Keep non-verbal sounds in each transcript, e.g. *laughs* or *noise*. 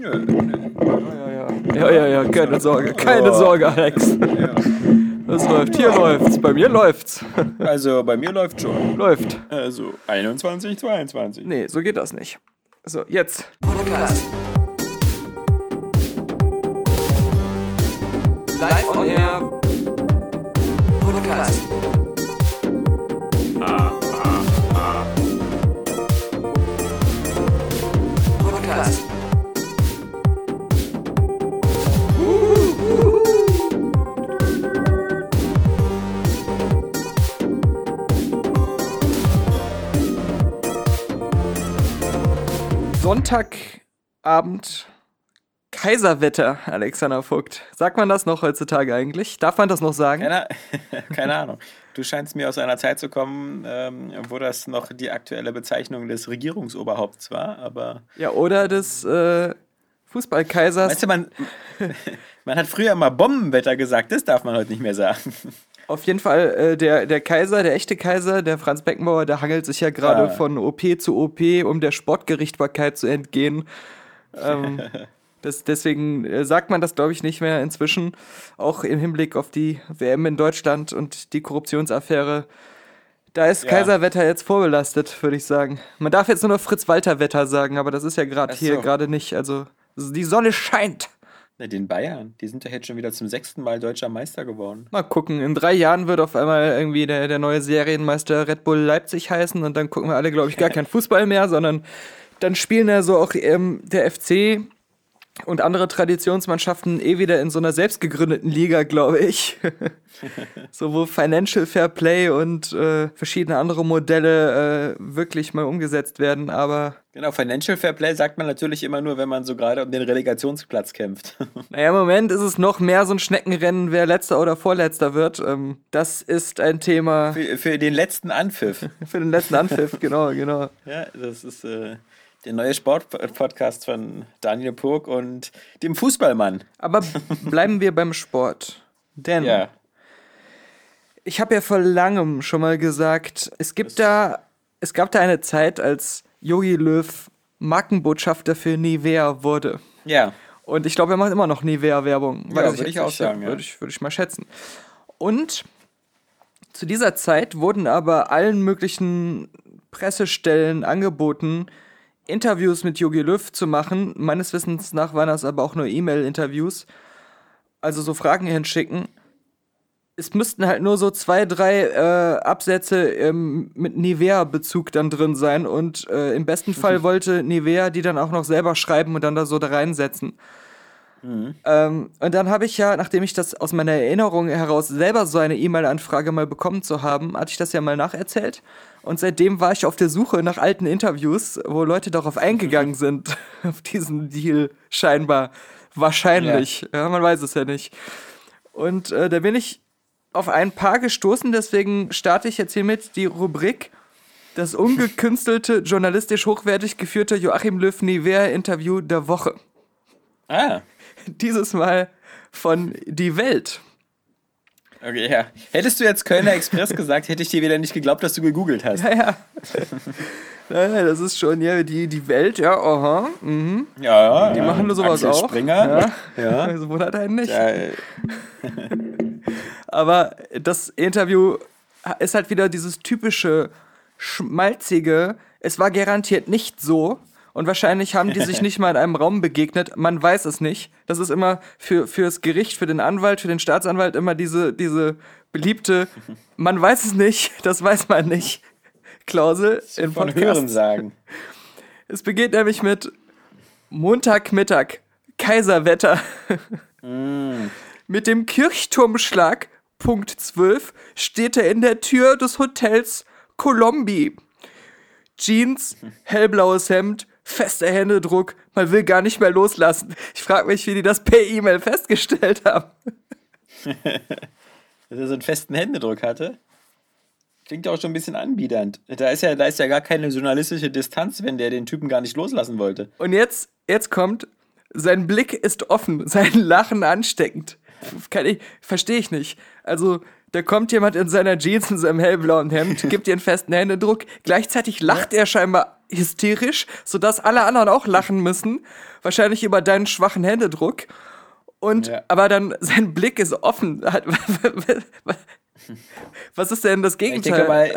Ja, ja, ja. Ja, ja, ja, keine Sorge. Keine Sorge, Alex. Es läuft. Hier läuft's. Bei mir läuft's. Also bei mir läuft schon. Läuft. Also 21, 22. Nee, so geht das nicht. So, jetzt. Podcast. Live on Air. Podcast. Sonntagabend. Kaiserwetter, Alexander Vogt. Sagt man das noch heutzutage eigentlich? Darf man das noch sagen? Keine, *laughs* keine Ahnung. Du scheinst mir aus einer Zeit zu kommen, ähm, wo das noch die aktuelle Bezeichnung des Regierungsoberhaupts war, aber Ja, oder des äh, Fußballkaisers. weißt du, man, *laughs* man hat früher mal Bombenwetter gesagt, das darf man heute nicht mehr sagen. Auf jeden Fall, äh, der, der Kaiser, der echte Kaiser, der Franz Beckenbauer, der hangelt sich ja gerade Ah. von OP zu OP, um der Sportgerichtbarkeit zu entgehen. Ähm, *laughs* das, deswegen äh, sagt man das, glaube ich, nicht mehr inzwischen. Auch im Hinblick auf die WM in Deutschland und die Korruptionsaffäre. Da ist Ja. Kaiserwetter jetzt vorbelastet, würde ich sagen. Man darf jetzt nur noch Fritz-Walter-Wetter sagen, aber das ist ja gerade Ach hier so. gerade nicht. Also die Sonne scheint. Na, Den Bayern, die sind doch jetzt schon wieder zum sechsten Mal deutscher Meister geworden. Mal gucken, in drei Jahren wird auf einmal irgendwie der, der neue Serienmeister Red Bull Leipzig heißen und dann gucken wir alle, glaube ich, gar keinen *laughs* Fußball mehr, sondern dann spielen ja so auch ähm, der FC und andere Traditionsmannschaften eh wieder in so einer selbstgegründeten Liga, glaube ich. *laughs* so wo Financial Fair Play und äh, verschiedene andere Modelle äh, wirklich mal umgesetzt werden, aber Genau, Financial Fair Play sagt man natürlich immer nur, wenn man so gerade um den Relegationsplatz kämpft. *laughs* Naja, im Moment ist es noch mehr so ein Schneckenrennen, wer letzter oder vorletzter wird. Ähm, das ist ein Thema für, für den letzten Anpfiff. *laughs* für den letzten Anpfiff, genau, genau. Ja, das ist äh, der neue Sportpodcast von Daniel Purk und dem Fußballmann. Aber bleiben wir beim Sport. Denn Ja. ich habe ja vor langem schon mal gesagt, es gibt da, es gab da eine Zeit, als Yogi Löw Markenbotschafter für Nivea wurde. Ja. Und ich glaube, er macht immer noch Nivea-Werbung. Ja, würde ich auch sagen, ja. Würde ich, würde ich mal schätzen. Und zu dieser Zeit wurden aber allen möglichen Pressestellen angeboten, Interviews mit Jogi Löw zu machen. Meines Wissens nach waren das aber auch nur E-Mail-Interviews. Also so Fragen hinschicken. Es müssten halt nur so zwei, drei äh, Absätze ähm, mit Nivea-Bezug dann drin sein. Und äh, im besten Fall wollte Nivea die dann auch noch selber schreiben und dann da so da reinsetzen. Ähm, und dann habe ich ja, nachdem ich das aus meiner Erinnerung heraus selber so eine E-Mail-Anfrage mal bekommen zu haben, hatte ich das ja mal nacherzählt. Und seitdem war ich auf der Suche nach alten Interviews, wo Leute darauf eingegangen sind, *laughs* auf diesen Deal scheinbar. Wahrscheinlich. Ja. man weiß es ja nicht. Und äh, da bin ich auf ein paar gestoßen, deswegen starte ich jetzt hiermit die Rubrik das ungekünstelte, journalistisch hochwertig geführte Joachim Löw Nivea Interview der Woche. Ah, *laughs* Dieses Mal von Die Welt. okay, ja. Hättest du jetzt Kölner Express *laughs* gesagt, hätte ich dir wieder nicht geglaubt, dass du gegoogelt hast. Ja, ja. *laughs* Naja, das ist schon, ja, die, die Welt, ja, aha. Mhm. Ja, Die machen nur sowas Axel auch. Springer. Ja. Ja. Also wundert einen nicht. Ja, Aber das Interview ist halt wieder dieses typische, schmalzige, es war garantiert nicht so. Und wahrscheinlich haben die sich *laughs* nicht mal in einem Raum begegnet. Man weiß es nicht. Das ist immer für, fürs Gericht, für den Anwalt, für den Staatsanwalt immer diese, diese beliebte, man weiß es nicht, *laughs* das weiß man nicht, Klausel in von. Hören sagen. *laughs* Es beginnt nämlich mit Montagmittag, Kaiserwetter. mit dem Kirchturmschlag, Punkt 12, steht er in der Tür des Hotels Colombi. Jeans, hellblaues Hemd, fester Händedruck, man will gar nicht mehr loslassen. Ich frage mich, wie die das per E-Mail festgestellt haben. *laughs* Dass er so einen festen Händedruck hatte. Klingt ja auch schon ein bisschen anbiedernd. Da ist ja, da ist ja gar keine journalistische Distanz, wenn der den Typen gar nicht loslassen wollte. Und jetzt, jetzt kommt, sein Blick ist offen, *laughs* sein Lachen ansteckend. Kann ich, verstehe ich nicht. Also, da kommt jemand in seiner Jeans in seinem hellblauen Hemd, *laughs* gibt dir einen festen Händedruck, gleichzeitig lacht er scheinbar hysterisch, sodass alle anderen auch lachen müssen. Wahrscheinlich über deinen schwachen Händedruck. Und Ja. aber dann *laughs* sein Blick ist offen. Was ist denn das Ich Gegenteil? denke mal,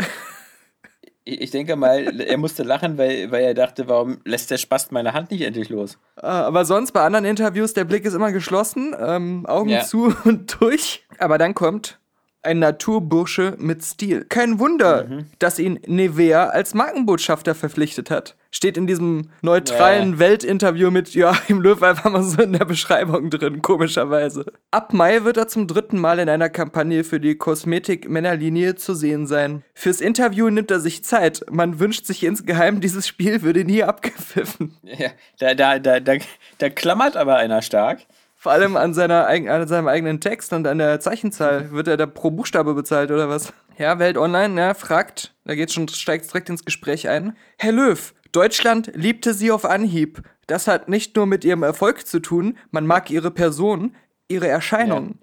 ich ich denke mal, er musste lachen, weil, weil er dachte, warum lässt der Spast meine Hand nicht endlich los? Äh, Aber sonst bei anderen Interviews, der Blick ist immer geschlossen, ähm, Augen Ja. zu *laughs* und durch. Aber dann kommt ein Naturbursche mit Stil. Kein Wunder, Mhm. dass ihn Nevea als Markenbotschafter verpflichtet hat. Steht in diesem neutralen Weltinterview mit Joachim Löw einfach mal so in der Beschreibung drin, komischerweise. Ab Mai wird er zum dritten Mal in einer Kampagne für die Kosmetik-Männerlinie zu sehen sein. Fürs Interview nimmt er sich Zeit. Man wünscht sich insgeheim, dieses Spiel würde nie abgepfiffen. Ja, da, da, da, da, da klammert aber einer stark. Vor allem an, seiner, an seinem eigenen Text und an der Zeichenzahl wird er da pro Buchstabe bezahlt oder was? Ja, Welt Online, ja, fragt, da geht's schon, steigt direkt ins Gespräch ein. Herr Löw, Deutschland liebte Sie auf Anhieb. Das hat nicht nur mit Ihrem Erfolg zu tun, man mag Ihre Person, Ihre Erscheinung.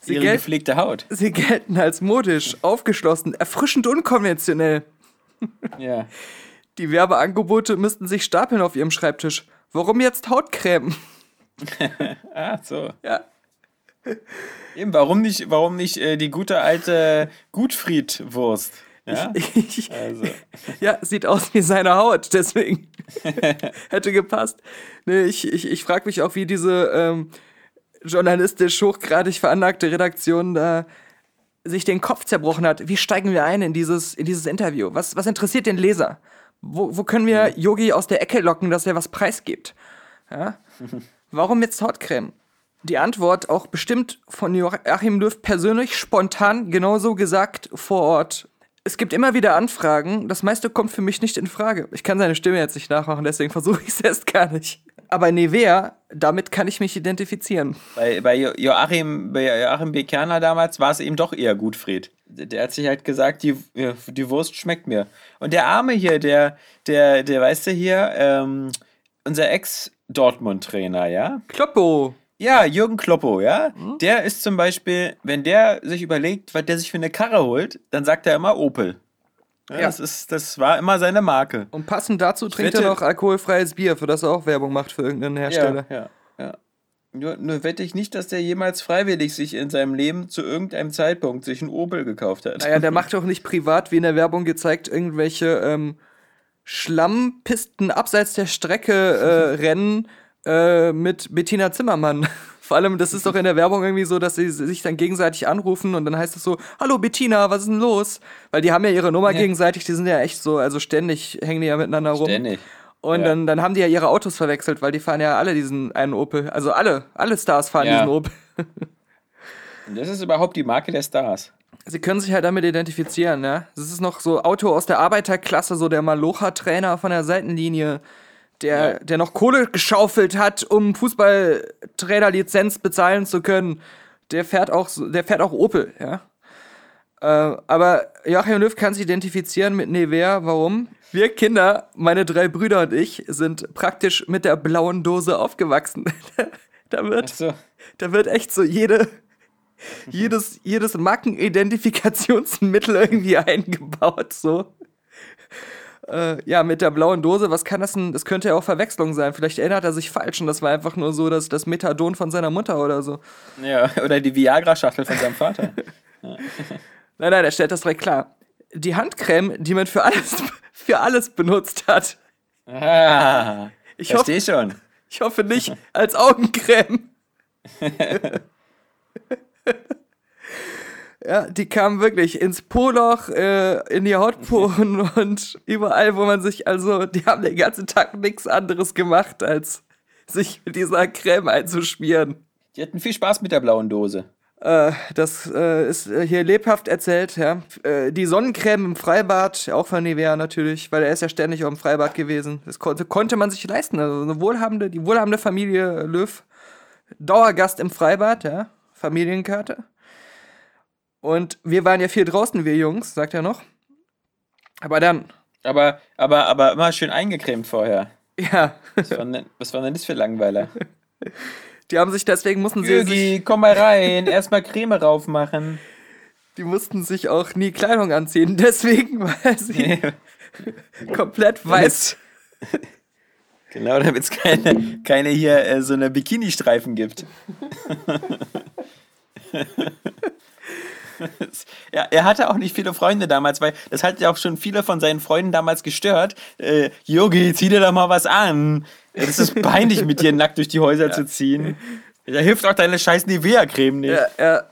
Sie, Ihre gepflegte Haut. Sie gelten als modisch, aufgeschlossen, erfrischend unkonventionell. *laughs* Ja. Die Werbeangebote müssten sich stapeln auf Ihrem Schreibtisch. Warum jetzt Hautcreme? *laughs* Ah, so. Ja. Eben, warum nicht, warum nicht äh, die gute alte Gutfriedwurst? Ja? Ich, Also. Ja, sieht aus wie seine Haut, deswegen *laughs* hätte gepasst. Nee, ich ich, ich frage mich auch, wie diese ähm, journalistisch hochgradig veranlagte Redaktion da sich den Kopf zerbrochen hat. Wie steigen wir ein in dieses, in dieses Interview? Was, was interessiert den Leser? Wo, wo können wir Yogi aus der Ecke locken, dass er was preisgibt? Ja? *laughs* Warum jetzt Hautcreme? Die Antwort auch bestimmt von Joachim Löw persönlich, spontan, genauso gesagt vor Ort. Es gibt immer wieder Anfragen, das meiste kommt für mich nicht in Frage. Ich kann seine Stimme jetzt nicht nachmachen, deswegen versuche ich es erst gar nicht. Aber Nevea, damit kann ich mich identifizieren. Bei, bei Jo- Joachim, bei Joachim B. Kerner damals war es eben doch eher Gutfried. Der hat sich halt gesagt, die, die Wurst schmeckt mir. Und der Arme hier, der, der, der, weißt du hier, ähm, unser Ex-Dortmund-Trainer, ja? Kloppo! Ja, Jürgen Kloppo, ja? Der ist zum Beispiel, wenn der sich überlegt, was der sich für eine Karre holt, dann sagt er immer Opel. Ja, Ja. Das, ist, das war immer seine Marke. Und passend dazu trinkt er wette- noch alkoholfreies Bier, für das er auch Werbung macht für irgendeinen Hersteller. Ja, ja, ja. Nur, nur wette ich nicht, dass der jemals freiwillig sich in seinem Leben zu irgendeinem Zeitpunkt sich einen Opel gekauft hat. Naja, der macht doch nicht privat, wie in der Werbung gezeigt, irgendwelche ähm, Schlammpisten abseits der Strecke äh, *laughs* rennen äh, mit Bettina Zimmermann. *laughs* Vor allem, das ist doch in der Werbung irgendwie so, dass sie sich dann gegenseitig anrufen und dann heißt es so, hallo Bettina, was ist denn los? Weil die haben ja ihre Nummer Ja. gegenseitig, die sind ja echt so, also ständig hängen die ja miteinander rum. Ständig. Und Ja. dann, dann haben die ja ihre Autos verwechselt, weil die fahren ja alle diesen einen Opel. Also alle, alle Stars fahren Ja. diesen Opel. *laughs* Und das ist überhaupt die Marke der Stars. Sie können sich halt damit identifizieren, ja. Das ist noch so Auto aus der Arbeiterklasse, so der Malocha-Trainer von der Seitenlinie, der, Ja. der noch Kohle geschaufelt hat, um Fußballtrainerlizenz bezahlen zu können. Der fährt auch, so- der fährt auch Opel, ja. Äh, aber Joachim Löw kann sich identifizieren mit Nevea. Warum? Wir Kinder, meine drei Brüder und ich, sind praktisch mit der blauen Dose aufgewachsen. *laughs* da wird Achso. da wird echt so jede, *laughs* jedes, jedes Markenidentifikationsmittel irgendwie eingebaut, so. Äh, ja, mit der blauen Dose, was kann das denn? Das könnte ja auch Verwechslung sein. Vielleicht erinnert er sich falsch und das war einfach nur so das, das Methadon von seiner Mutter oder so. Ja, *laughs* oder die Viagra-Schachtel von seinem Vater. *laughs* Nein, nein, er stellt das direkt klar. Die Handcreme, die man für alles, für alles benutzt hat. Ah, Ich versteh schon. Ich hoffe nicht als Augencreme. *laughs* ja, die kamen wirklich ins Poloch, äh, in die Hautporen *laughs* und überall, wo man sich, also, die haben den ganzen Tag nichts anderes gemacht, als sich mit dieser Creme einzuschmieren. Die hatten viel Spaß mit der blauen Dose. Äh, das äh, ist hier lebhaft erzählt, ja. Äh, die Sonnencreme im Freibad, auch von Nivea natürlich, weil er ist ja ständig auch im Freibad gewesen. Das konnte, konnte man sich leisten. Also eine wohlhabende, die wohlhabende Familie Löw, Dauergast im Freibad, ja. Familienkarte. Und wir waren ja viel draußen, wir Jungs, sagt er noch. Aber dann, Aber, aber, aber immer schön eingecremt vorher. ja, Was war denn, was war denn das für Langweiler? *laughs* die haben sich deswegen mussten sie Jürgi, komm mal rein. Erstmal Creme raufmachen. die mussten sich auch nie Kleidung anziehen, *laughs* deswegen, weil sie komplett weiß Genau, damit es keine, keine hier äh, so eine Bikini-Streifen gibt. *laughs* *laughs* ja, er hatte auch nicht viele Freunde damals, weil das hat ja auch schon viele von seinen Freunden damals gestört. Äh, Yogi, zieh dir doch mal was an. Es ist *laughs* peinlich, mit dir nackt durch die Häuser zu ziehen. Da hilft auch deine scheiß Nivea-Creme nicht. Ja, ja.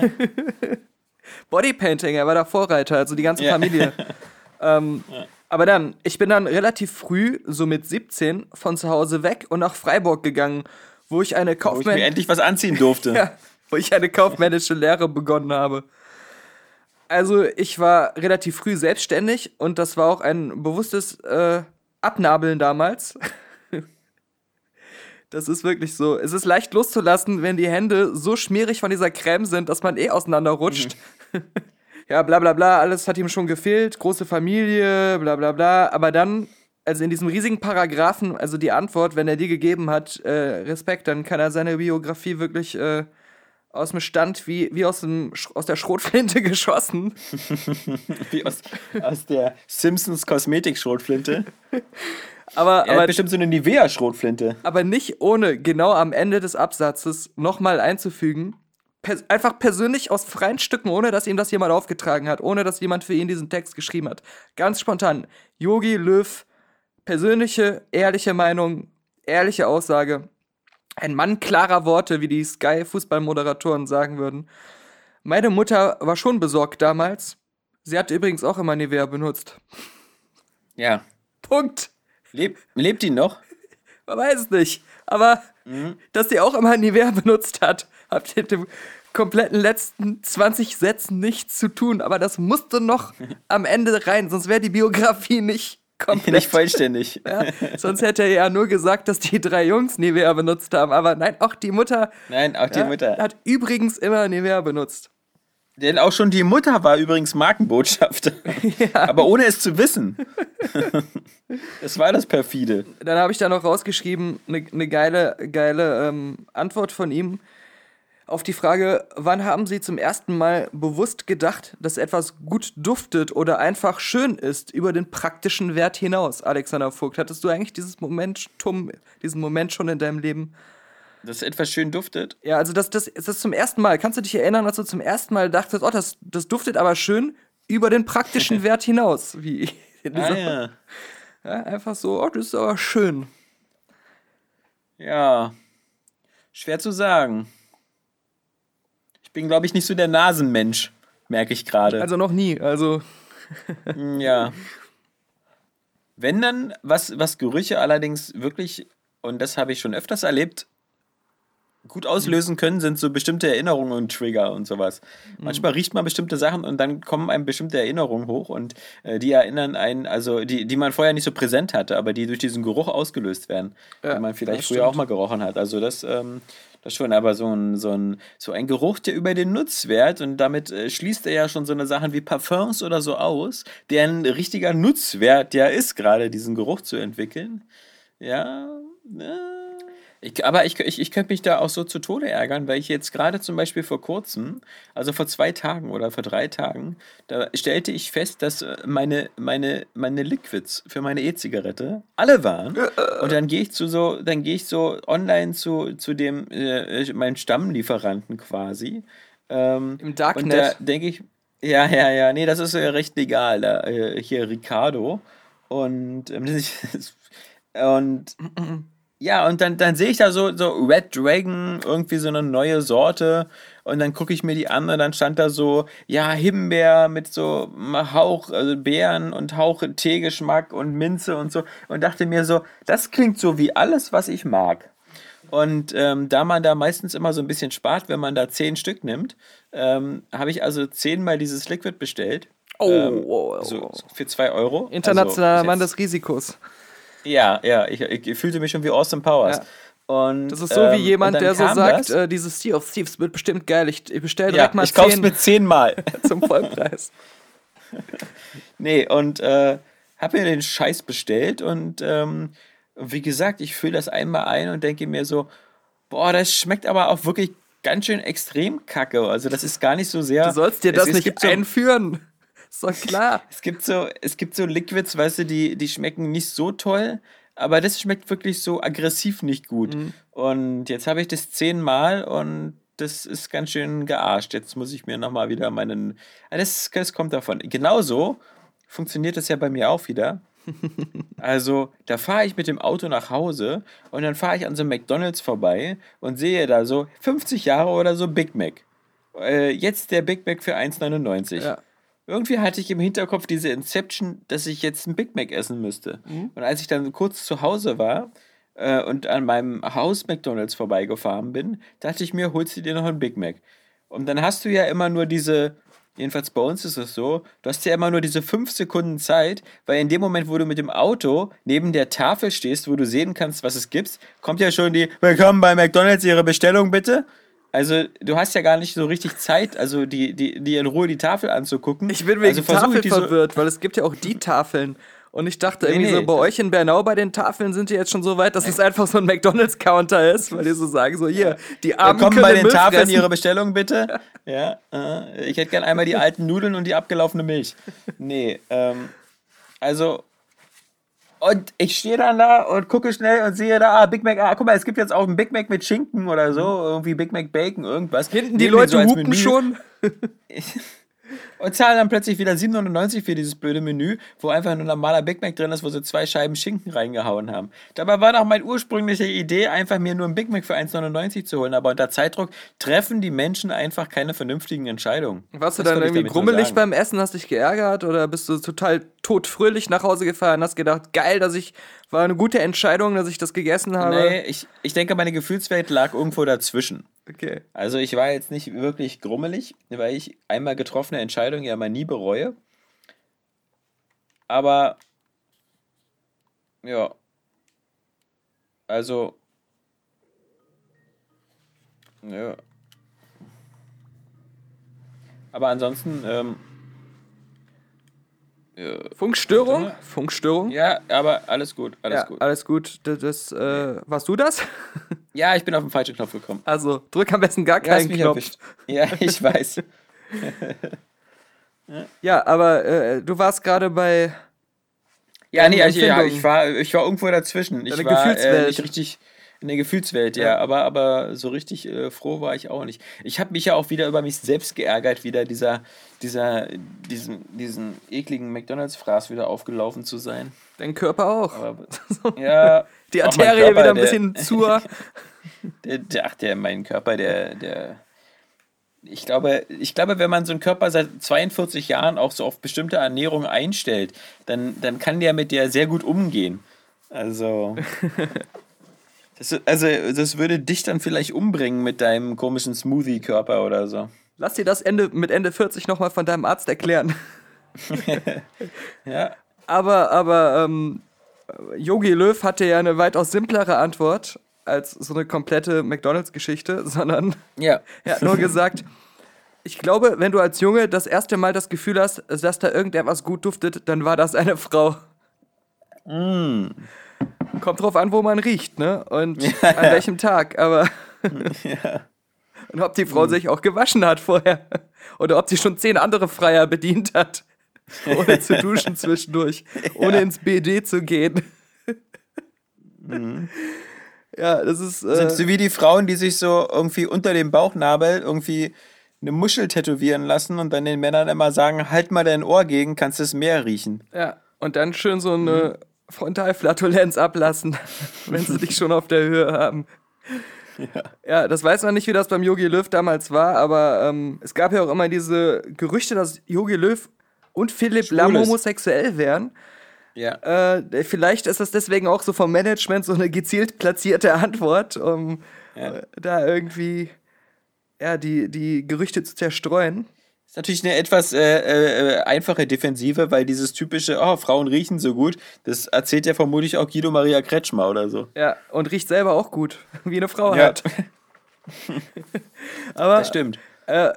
*laughs* Bodypainting, er war der Vorreiter, also die ganze Ja. Familie. ähm, Aber dann, ich bin dann relativ früh, so mit 17, von zu Hause weg und nach Freiburg gegangen, wo ich eine Wo ich Kaufmann mir endlich was anziehen durfte. ja, wo ich eine kaufmännische Lehre begonnen habe. Also ich war relativ früh selbstständig und das war auch ein bewusstes äh, Abnabeln damals. *laughs* Das ist wirklich so. Es ist leicht loszulassen, wenn die Hände so schmierig von dieser Creme sind, dass man eh auseinanderrutscht. *laughs* ja, bla bla bla, alles hat ihm schon gefehlt, große Familie, bla bla bla. Aber dann, also in diesem riesigen Paragraphen, also die Antwort, wenn er die gegeben hat, äh, Respekt, dann kann er seine Biografie wirklich äh, aus dem Stand wie, wie aus, dem, aus der Schrotflinte *laughs* geschossen. *laughs* Wie aus, aus der Simpsons Kosmetik-Schrotflinte. Aber, Er aber bestimmt so eine Nivea-Schrotflinte. aber nicht ohne genau am Ende des Absatzes nochmal einzufügen. Pers einfach persönlich aus freien Stücken, ohne dass ihm das jemand aufgetragen hat, ohne dass jemand für ihn diesen Text geschrieben hat. Ganz spontan. Yogi Löw, persönliche, ehrliche Meinung, ehrliche Aussage. Ein Mann klarer Worte, wie die Sky-Fußballmoderatoren sagen würden. Meine Mutter war schon besorgt damals. Sie hat übrigens auch immer Nivea benutzt. Ja. Punkt. Leb, lebt die noch? Man weiß es nicht. Aber dass die auch immer Nivea benutzt hat, habt ihr mit dem kompletten letzten 20 Sätzen nichts zu tun. Aber das musste noch *laughs* am Ende rein, sonst wäre die Biografie nicht komplett. Nicht vollständig. *laughs* ja, sonst hätte er ja nur gesagt, dass die drei Jungs Nivea benutzt haben. Aber nein, auch die Mutter Nein, auch die ja, Mutter. hat übrigens immer Nivea benutzt. Denn auch schon die Mutter war übrigens Markenbotschafter. *laughs* Aber ohne es zu wissen. *laughs* das war das perfide. Dann habe ich da noch rausgeschrieben, eine ne geile, geile ähm, Antwort von ihm auf die Frage, wann haben Sie zum ersten Mal bewusst gedacht, dass etwas gut duftet oder einfach schön ist, über den praktischen Wert hinaus, Alexander Vogt? Hattest du eigentlich dieses Momentum, diesen Moment schon in deinem Leben? Dass etwas schön duftet. Ja, also das, das, das ist zum ersten Mal. Kannst du dich erinnern, dass du zum ersten Mal dachtest, oh, das, das duftet aber schön über den praktischen *laughs* Wert hinaus? Wie Ah, ja. ja, einfach so, oh, das ist aber schön. ja. Schwer zu sagen. Ich bin, glaube ich, nicht so der Nasenmensch, merke ich gerade. Also noch nie. Also Mm, Ja. Wenn dann, was, was Gerüche allerdings wirklich, und das habe ich schon öfters erlebt, gut auslösen können, sind so bestimmte Erinnerungen und Trigger und sowas. Manchmal riecht man bestimmte Sachen und dann kommen einem bestimmte Erinnerungen hoch und äh, die erinnern einen, also die, die man vorher nicht so präsent hatte, aber die durch diesen Geruch ausgelöst werden, Ja, den man vielleicht früher auch mal gerochen hat. Also das, ähm, das schon, aber so ein, so, ein, so ein Geruch, der über den Nutzwert und damit äh, schließt er ja schon so eine Sachen wie Parfums oder so aus, deren richtiger Nutzwert ja ist, gerade diesen Geruch zu entwickeln. Ja, äh, ich, aber ich, ich, ich könnte mich da auch so zu Tode ärgern, weil ich jetzt gerade zum Beispiel vor kurzem, also vor zwei Tagen oder vor drei Tagen, da stellte ich fest, dass äh, meine, meine, meine Liquids für meine E-Zigarette alle waren. Und dann gehe ich zu so, dann gehe ich so online zu, zu dem, äh, meinem Stammlieferanten quasi. Ähm, Im und da Darknet. denke ich, ja, ja, ja, nee, das ist ja recht legal. Da, äh, hier Ricardo. Und, ähm, *laughs* und ja, und dann, dann sehe ich da so, so Red Dragon, irgendwie so eine neue Sorte. Und dann gucke ich mir die an und dann stand da so, ja, Himbeer mit so Hauch, also Beeren und Hauch Teegeschmack und Minze und so. Und dachte mir so, das klingt so wie alles, was ich mag. Und ähm, da man da meistens immer so ein bisschen spart, wenn man da zehn Stück nimmt, ähm, habe ich also zehnmal dieses Liquid bestellt. Oh, ähm, oh, oh, oh. so für zwei Euro. Internationaler Also, Mann des Risikos. Ja, ja, ich, ich fühlte mich schon wie Austin Powers. Und, Das ist so wie ähm, jemand, der so sagt, äh, dieses Sea of Thieves wird bestimmt geil. Ich, ich bestelle ja, direkt mal ich kauf's 10 mir zehnmal. *laughs* zum Vollpreis. *laughs* Nee, und äh, habe mir den Scheiß bestellt und ähm, wie gesagt, ich fülle das einmal ein und denke mir so, boah, das schmeckt aber auch wirklich ganz schön extrem kacke. Also das ist gar nicht so sehr. Du sollst dir es- das es nicht so, einführen. Ist doch klar. Es gibt so, es gibt so Liquids, weißt du, die, die schmecken nicht so toll, aber das schmeckt wirklich so aggressiv nicht gut. Und jetzt habe ich das zehnmal und das ist ganz schön gearscht. Jetzt muss ich mir nochmal wieder meinen. Ah, Das, das kommt davon. Genauso funktioniert das ja bei mir auch wieder. *laughs* Also, da fahre ich mit dem Auto nach Hause und dann fahre ich an so einem McDonalds vorbei und sehe da so 50 Jahre oder so Big Mac. Äh, jetzt der Big Mac für 1,99. Ja. Irgendwie hatte ich im Hinterkopf diese Inception, dass ich jetzt ein Big Mac essen müsste. Und als ich dann kurz zu Hause war äh, und an meinem Haus McDonalds vorbeigefahren bin, dachte ich mir, holst du dir noch einen Big Mac. Und dann hast du ja immer nur diese, jedenfalls bei uns ist es so, du hast ja immer nur diese fünf Sekunden Zeit, weil in dem Moment, wo du mit dem Auto neben der Tafel stehst, wo du sehen kannst, was es gibt, kommt ja schon die Willkommen bei McDonalds, Ihre Bestellung bitte. Also du hast ja gar nicht so richtig Zeit, also die, die, die in Ruhe die Tafel anzugucken. Ich bin wegen also Tafel so- verwirrt, weil es gibt ja auch die Tafeln. Und ich dachte irgendwie nee, so, bei euch in Bernau bei den Tafeln sind die jetzt schon so weit, dass es einfach so ein McDonalds-Counter ist, weil die so sagen, so hier, die Armen Willkommen können bei den Müll Tafeln fressen. Ihre Bestellung bitte. Ja, äh, ich hätte gern einmal die alten Nudeln und die abgelaufene Milch. Nee, ähm, also und ich stehe dann da und gucke schnell und sehe da, ah, Big Mac, ah, guck mal, es gibt jetzt auch einen Big Mac mit Schinken oder so, irgendwie Big Mac Bacon, irgendwas. Hinten die Nehmen Leute so hupen schon. *laughs* Und zahlen dann plötzlich wieder 7,99 für dieses blöde Menü, wo einfach ein normaler Big Mac drin ist, wo sie zwei Scheiben Schinken reingehauen haben. Dabei war doch meine ursprüngliche Idee, einfach mir nur ein Big Mac für 1,99 zu holen. Aber unter Zeitdruck treffen die Menschen einfach keine vernünftigen Entscheidungen. Warst du dann irgendwie nur grummelig beim Essen, hast dich geärgert oder bist du total todfröhlich nach Hause gefahren, hast gedacht, geil, dass ich, war eine gute Entscheidung, dass ich das gegessen habe? Nee, ich, ich denke, meine Gefühlswelt lag irgendwo dazwischen. Okay. Also ich war jetzt nicht wirklich grummelig, weil ich einmal getroffene Entscheidungen ja mal nie bereue. Aber ja, also ja. Aber ansonsten, ähm, Funkstörung? Funkstörung? ja, aber alles gut, alles Ja, gut. alles gut. Das, das, äh, warst du das? *laughs* Ja, ich bin auf den falschen Knopf gekommen. Also, drück am besten gar Ja, keinen mich Knopf. erwischt. Ja, *laughs* ich weiß. *laughs* Ja, aber äh, du warst gerade bei. Ja, nee, ich, ja, Empfindung. ich, war, ich war irgendwo dazwischen. Ich Deine war. Äh, nicht richtig in der Gefühlswelt, ja, Ja. aber, aber so richtig äh, froh war ich auch nicht. Ich habe mich ja auch wieder über mich selbst geärgert, wieder dieser, dieser, diesen, diesen ekligen McDonalds-Fraß wieder aufgelaufen zu sein. Dein Körper auch. Aber, *laughs* ja, Die Arterie Körper, wieder ein der- bisschen zu. *laughs* Der, der, ach, der, mein Körper, der, der. Ich glaube, ich glaube, wenn man so einen Körper seit 42 Jahren auch so auf bestimmte Ernährung einstellt, dann, dann kann der mit der sehr gut umgehen. Also. *laughs* Das, also, das würde dich dann vielleicht umbringen mit deinem komischen Smoothie-Körper oder so. Lass dir das Ende, mit Ende 40 nochmal von deinem Arzt erklären. *laughs* Ja. Aber, aber, ähm, Yogi Löw hatte ja eine weitaus simplere Antwort als so eine komplette McDonalds-Geschichte, *laughs* sondern Ja. er hat nur gesagt, ich glaube, wenn du als Junge das erste Mal das Gefühl hast, dass da irgendetwas gut duftet, dann war das eine Frau. Mm. Kommt drauf an, wo man riecht, ne? Und an welchem Tag, aber. *laughs* Und ob die Frau sich auch gewaschen hat vorher. Oder ob sie schon zehn andere Freier bedient hat. Ohne zu *laughs* duschen zwischendurch. Ohne ins BD zu gehen. Ja, das ist. Sind Äh, so wie die Frauen, die sich so irgendwie unter dem Bauchnabel irgendwie eine Muschel tätowieren lassen und dann den Männern immer sagen, halt mal dein Ohr gegen, kannst das Meer riechen. ja, und dann schön so eine Frontalflatulenz ablassen, *laughs* wenn sie dich schon auf der Höhe haben. Ja. das weiß man nicht, wie das beim Yogi Löw damals war, aber ähm, es gab ja auch immer diese Gerüchte, dass Yogi Löw und Philipp Schwul Lamm ist. homosexuell wären. Ja. Äh, vielleicht ist das deswegen auch so vom Management so eine gezielt platzierte Antwort, um Ja. äh, da irgendwie ja, die, die Gerüchte zu zerstreuen. Ist natürlich eine etwas äh, äh, einfache Defensive, weil dieses typische, oh, Frauen riechen so gut, das erzählt ja vermutlich auch Guido Maria Kretschmer oder so. Ja, und riecht selber auch gut, *laughs* wie eine Frau Ja. hat. *laughs* Aber Das stimmt. Äh,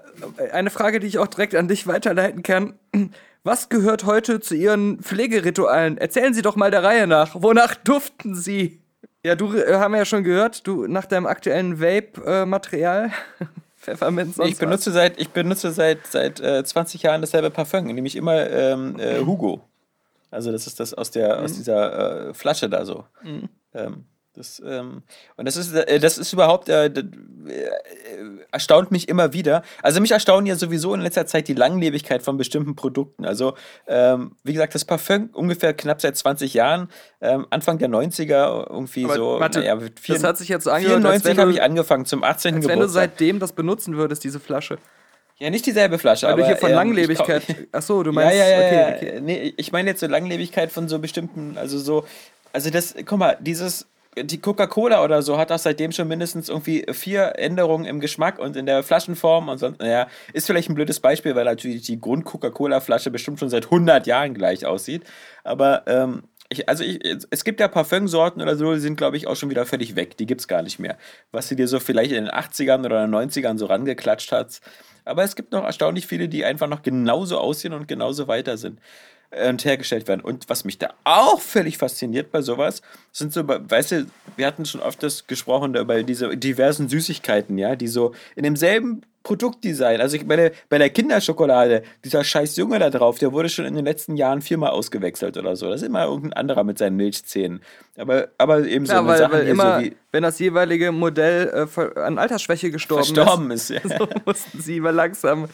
eine Frage, die ich auch direkt an dich weiterleiten kann. *clears throat* Was gehört heute zu Ihren Pflegeritualen? Erzählen Sie doch mal der Reihe nach. Wonach duften Sie? Ja, du äh, haben wir ja schon gehört, du nach deinem aktuellen Vape-Material *laughs* Pfefferminz sonst ich benutze seit, ich benutze seit, seit äh, 20 Jahren dasselbe Parfum, nämlich immer ähm, äh, Hugo. Also das ist das aus der aus dieser äh, Flasche da so. Ähm, das, ähm, und das ist, äh, das ist überhaupt, äh, d- äh, erstaunt mich immer wieder. Also mich erstaunen ja sowieso in letzter Zeit die Langlebigkeit von bestimmten Produkten. Also, ähm, wie gesagt, das Parfum ungefähr knapp seit 20 Jahren, ähm, Anfang der 90er irgendwie Aber so. warte, naja, das hat sich jetzt so angehört, als 94 wenn habe ich angefangen, zum 18. Als wenn du Geburtstag. seitdem das benutzen würdest, diese Flasche. Ja, nicht dieselbe Flasche, Weil aber. du hier von ähm, Langlebigkeit. *laughs* Achso, du meinst. ja, ja, okay, ja. okay. Nee, ich meine jetzt so Langlebigkeit von so bestimmten, also so. Also das, guck mal, dieses. Die Coca-Cola oder so hat auch seitdem schon mindestens irgendwie vier Änderungen im Geschmack und in der Flaschenform und sonst. Naja, ist vielleicht ein blödes Beispiel, weil natürlich die Grund-Coca-Cola-Flasche bestimmt schon seit 100 Jahren gleich aussieht. Aber, ähm, ich, also ich, es gibt ja Parfümsorten oder so, die sind, glaube ich, auch schon wieder völlig weg. Die gibt es gar nicht mehr. Was sie dir so vielleicht in den 80ern oder 90ern so rangeklatscht hat. Aber es gibt noch erstaunlich viele, die einfach noch genauso aussehen und genauso weiter sind und hergestellt werden. Und was mich da auch völlig fasziniert bei sowas, sind so, weißt du, wir hatten schon oft das gesprochen über diese diversen Süßigkeiten, ja, die so in demselben Produktdesign, also ich meine, bei der Kinderschokolade, dieser scheiß Junge da drauf, der wurde schon in den letzten Jahren viermal ausgewechselt oder so. Das ist immer irgendein anderer mit seinen Milchzähnen. Aber, aber eben so eine weil, Sache weil immer, so wie wenn das jeweilige Modell äh, an Altersschwäche gestorben, verstorben ist. Ja. ist, *laughs* so mussten sie immer langsam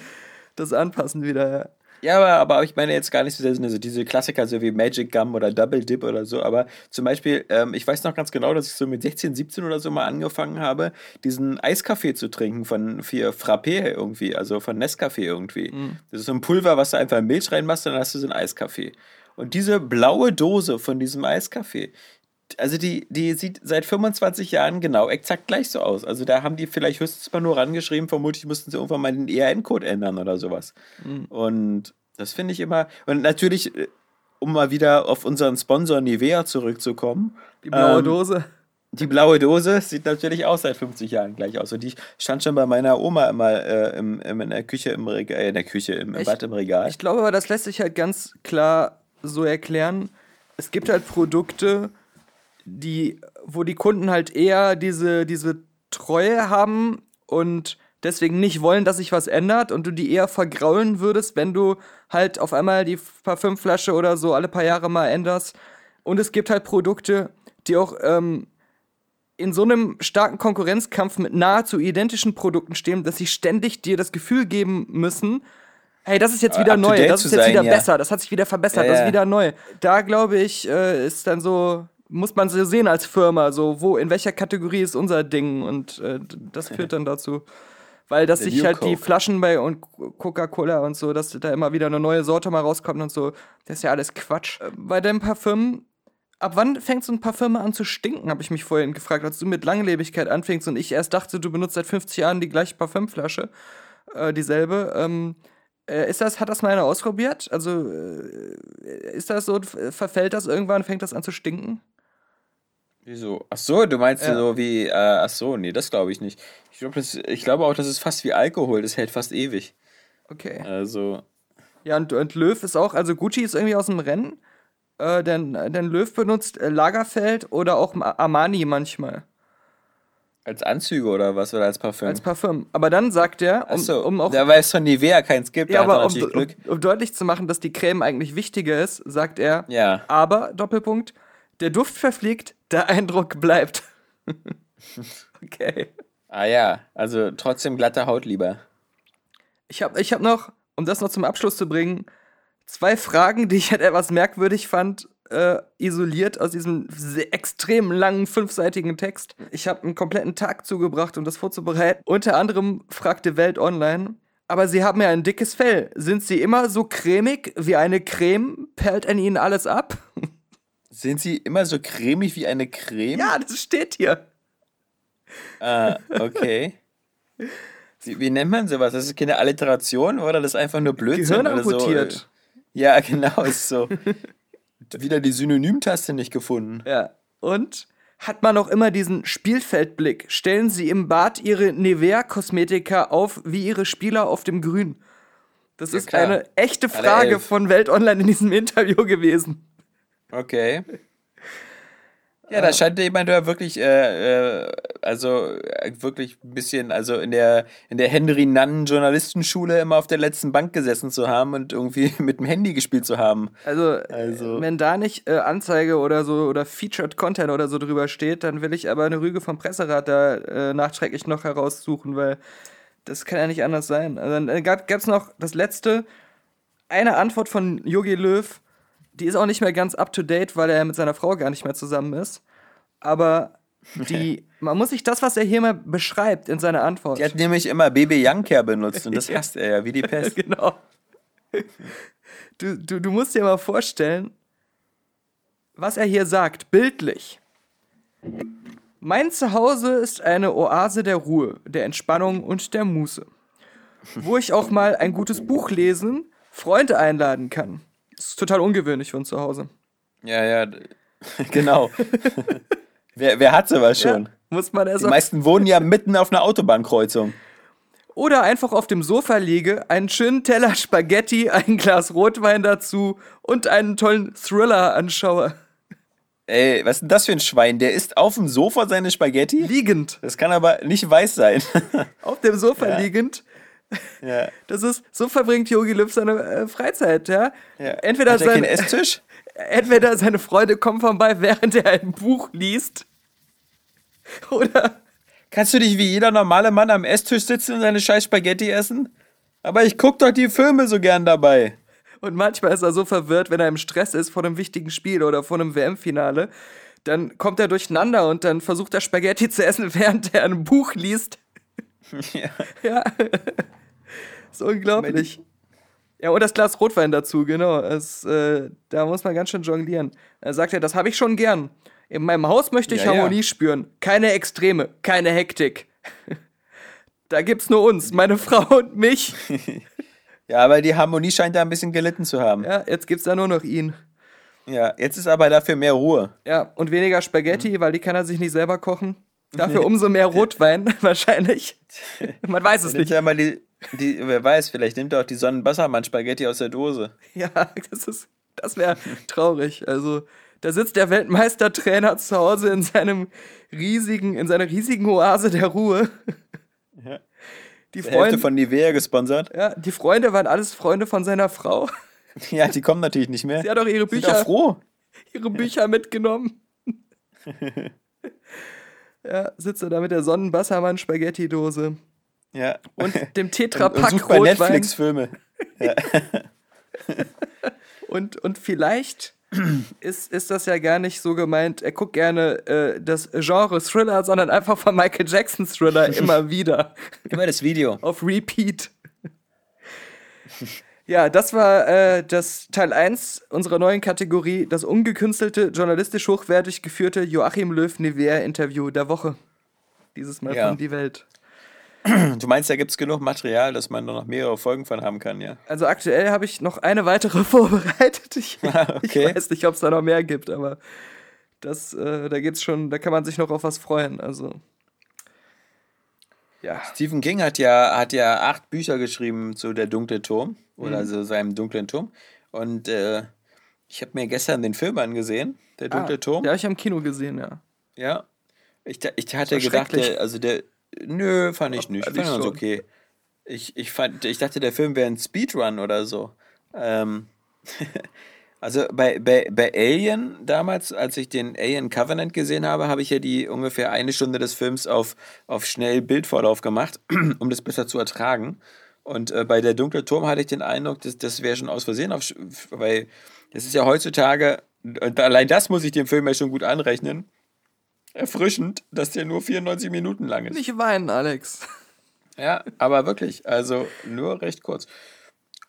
das anpassen wieder. ja. Ja, aber, aber ich meine jetzt gar nicht so sehr so diese Klassiker, so wie Magic Gum oder Double Dip oder so, aber zum Beispiel, ähm, ich weiß noch ganz genau, dass ich so mit 16, 17 oder so mal angefangen habe, diesen Eiskaffee zu trinken von für Frappé irgendwie, also von Nescafé irgendwie. Das ist so ein Pulver, was du einfach in Milch reinmachst, dann hast du so einen Eiskaffee. Und diese blaue Dose von diesem Eiskaffee, also die, die sieht seit 25 Jahren genau exakt gleich so aus. Also da haben die vielleicht höchstens mal nur rangeschrieben, vermutlich mussten sie irgendwann mal den ERN-Code ändern oder sowas. Und das finde ich immer. Und natürlich, äh, um mal wieder auf unseren Sponsor Nivea zurückzukommen. Die blaue ähm, Dose. Die blaue Dose sieht natürlich auch seit 50 Jahren gleich aus. Und die stand schon bei meiner Oma immer äh, im, im, in der Küche im Regal, äh, in der Küche, im, im Ich- Bad im Regal. Ich glaube aber, das lässt sich halt ganz klar so erklären. Es gibt halt Produkte, die, wo die Kunden halt eher diese, diese Treue haben und deswegen nicht wollen, dass sich was ändert und du die eher vergraulen würdest, wenn du halt auf einmal die Parfümflasche oder so alle paar Jahre mal änderst. Und es gibt halt Produkte, die auch ähm, in so einem starken Konkurrenzkampf mit nahezu identischen Produkten stehen, dass sie ständig dir das Gefühl geben müssen, hey, das ist jetzt Äh, wieder neu, das ist jetzt sein, wieder ja. besser, das hat sich wieder verbessert, Ja, das ja. ist wieder neu. Da glaube ich, äh, ist dann so, muss man so sehen als Firma, so, wo, in welcher Kategorie ist unser Ding und äh, das führt dann dazu. Weil dass sich halt die Coke. Flaschen bei und Coca-Cola und so, dass da immer wieder eine neue Sorte mal rauskommt und so, das ist ja alles Quatsch. Äh, Bei dem Parfüm, ab wann fängt so ein Parfüm an zu stinken, habe ich mich vorhin gefragt, als du mit Langlebigkeit anfängst und ich erst dachte, du benutzt seit 50 Jahren die gleiche Parfümflasche, äh, dieselbe. Ähm, äh, ist das, hat das mal einer ausprobiert? Also äh, ist das so, verfällt das irgendwann, fängt das an zu stinken? Wieso? Ach so, du meinst Ja. so wie, äh, ach so, nee, das glaube ich nicht. Ich glaube ich glaube auch, das ist fast wie Alkohol, das hält fast ewig. Okay. Also, Ja, und, und Löw ist auch, also Gucci ist irgendwie aus dem Rennen. Äh, denn, denn Löw benutzt äh, Lagerfeld oder auch Ma- Armani manchmal als Anzüge oder was oder als Parfüm? als Parfüm. Aber dann sagt er, um, so, um auch ja, weil es von Nivea keins gibt, ja, da er aber um, um, um deutlich zu machen, dass die Creme eigentlich wichtiger ist, sagt er, Ja. aber, Doppelpunkt, der Duft verfliegt, der Eindruck bleibt. *laughs* okay. Ah ja, also trotzdem glatte Haut lieber. Ich habe ich hab noch, um das noch zum Abschluss zu bringen, zwei Fragen, die ich halt etwas merkwürdig fand, äh, isoliert aus diesem extrem langen fünfseitigen Text. Ich habe einen kompletten Tag zugebracht, um das vorzubereiten. Unter anderem fragte Welt Online, aber Sie haben ja ein dickes Fell. Sind Sie immer so cremig wie eine Creme? Perlt an Ihnen alles ab? Sind sie immer so cremig wie eine Creme? Ja, das steht hier. Ah, okay. Wie, nennt man sowas? Das ist keine Alliteration oder das ist einfach nur Blödsinn Gehirn oder so? amputiert. Ja, *laughs* genau, ist so. Wieder die Synonymtaste nicht gefunden. Ja. Und hat man auch immer diesen Spielfeldblick. Stellen Sie im Bad Ihre Nivea-Kosmetika auf wie Ihre Spieler auf dem Grün. Das Ja, ist klar. eine echte Frage von Welt Online in diesem Interview gewesen. Okay. *laughs* Ja, da scheint jemand ja wirklich äh, äh, also äh, wirklich ein bisschen, also in der, in der Henry Nannen Journalistenschule immer auf der letzten Bank gesessen zu haben und irgendwie *laughs* mit dem Handy gespielt zu haben. Also, Also- äh, wenn da nicht äh, Anzeige oder so oder Featured Content oder so drüber steht, dann will ich aber eine Rüge vom Presserat da äh, nachträglich noch heraussuchen, weil das kann ja nicht anders sein. Also, dann äh, gab es noch das letzte, eine Antwort von Yogi Löw, die ist auch nicht mehr ganz up to date, weil er mit seiner Frau gar nicht mehr zusammen ist. Aber die, *laughs* man muss sich das, was er hier mal beschreibt in seiner Antwort. Die hat nämlich immer Baby Youngcare benutzt und das *laughs* hasst er ja wie die Pest. *laughs* genau. Du, du, du musst dir mal vorstellen, was er hier sagt, bildlich. Mein Zuhause ist eine Oase der Ruhe, der Entspannung und der Muße. Wo ich auch mal ein gutes Buch lesen, Freunde einladen kann. Das ist total ungewöhnlich für ein Zuhause. Ja, ja, d- *laughs* genau. *laughs* wer, wer hat sowas schon? Ja, muss man erst Die meisten wohnen ja mitten auf einer Autobahnkreuzung. Oder einfach auf dem Sofa liege, einen schönen Teller *laughs* Spaghetti, ein Glas Rotwein dazu und einen tollen Thriller anschaue. Ey, was ist denn das für ein Schwein? Der isst auf dem Sofa seine Spaghetti? Liegend. Das kann aber nicht weiß sein. auf dem Sofa Ja. liegend. *laughs* ja. Das ist, so verbringt Yogi Löw seine äh, Freizeit, ja. ja. Entweder, Hat er Esstisch? *laughs* entweder seine Freunde kommen vorbei, während er ein Buch liest. *laughs* Oder, Kannst du dich wie jeder normale Mann am Esstisch sitzen und seine scheiß Spaghetti essen? Aber ich guck doch die Filme so gern dabei. und manchmal ist er so verwirrt, wenn er im Stress ist vor einem wichtigen Spiel oder vor einem WM-Finale. Dann kommt er durcheinander und dann versucht er Spaghetti zu essen, während er ein Buch liest. Ja. Ja. *laughs* ist unglaublich. Ja, und das Glas Rotwein dazu, genau. Es, äh, da muss man ganz schön jonglieren. Er sagt ja, das habe ich schon gern. In meinem Haus möchte ich Ja, ja. Harmonie spüren. Keine Extreme, keine Hektik. *laughs* da gibt's nur uns, meine *laughs* Frau und mich. Ja, aber die Harmonie scheint da ein bisschen gelitten zu haben. Ja, jetzt gibt's da nur noch ihn. Ja, jetzt ist aber dafür mehr Ruhe. Ja, und weniger Spaghetti, weil die kann er sich nicht selber kochen. Dafür umso mehr Rotwein, wahrscheinlich. Man weiß es nicht. ja mal die, die, wer weiß, vielleicht nimmt er auch die Sonnenbassermann-Spaghetti aus der Dose. *laughs* Ja, das ist, das wäre traurig. Also, da sitzt der Weltmeistertrainer zu Hause in seinem riesigen, in seiner riesigen Oase der Ruhe. Ja. Die Die Hälfte Freunde, von Nivea gesponsert. ja, die Freunde waren alles Freunde von seiner Frau. *laughs* Ja, die kommen natürlich nicht mehr. Sie hat auch ihre Sind Bücher, auch froh. ihre Bücher mitgenommen. *laughs* ja, sitzt er da mit der Sonnenbassermann-Spaghetti-Dose Ja. und *laughs* dem und, und Tetrapack sucht bei Rotwein. Netflix-Filme. *laughs* Und, und vielleicht ist, ist das ja gar nicht so gemeint, er guckt gerne äh, das Genre Thriller, sondern einfach von Michael Jackson Thriller *laughs* immer wieder Immer das Video. auf Repeat. Ja, das war äh, das Teil 1 unserer neuen Kategorie, das ungekünstelte, journalistisch hochwertig geführte Joachim Löw-Nevers-Interview der Woche. Dieses Mal Ja. von Die Welt. Du meinst, da gibt es genug Material, dass man noch mehrere Folgen von haben kann, ja? Also aktuell habe ich noch eine weitere *laughs* vorbereitet. Ich, Ah, okay. ich weiß nicht, ob es da noch mehr gibt, aber das, äh, da geht's schon, da kann man sich noch auf was freuen. Also ja, Stephen King hat ja, hat ja acht Bücher geschrieben zu Der dunkle Turm Mhm. oder so seinem dunklen Turm. Und äh, ich habe mir gestern den Film angesehen, Der dunkle ah, Turm. Habe ich am Kino gesehen, ja. Ja. Ich, ich hatte gedacht, der, also der. Nö, fand ich nicht. fand Fand ich ganz schon. okay. Ich, ich, fand, ich dachte, der Film wäre ein Speedrun oder so. Ähm, *laughs* also bei, bei, bei Alien damals, als ich den Alien Covenant gesehen habe, habe ich ja die ungefähr eine Stunde des Films auf, auf schnell Bildvorlauf gemacht, *clears throat* um das besser zu ertragen. Und äh, bei der Dunkle Turm hatte ich den Eindruck, dass das wäre schon aus Versehen, auf, weil das ist ja heutzutage, allein das muss ich dem Film ja schon gut anrechnen, erfrischend, dass der nur 94 Minuten lang ist. Nicht weinen, Alex. Ja, aber wirklich, also nur recht kurz.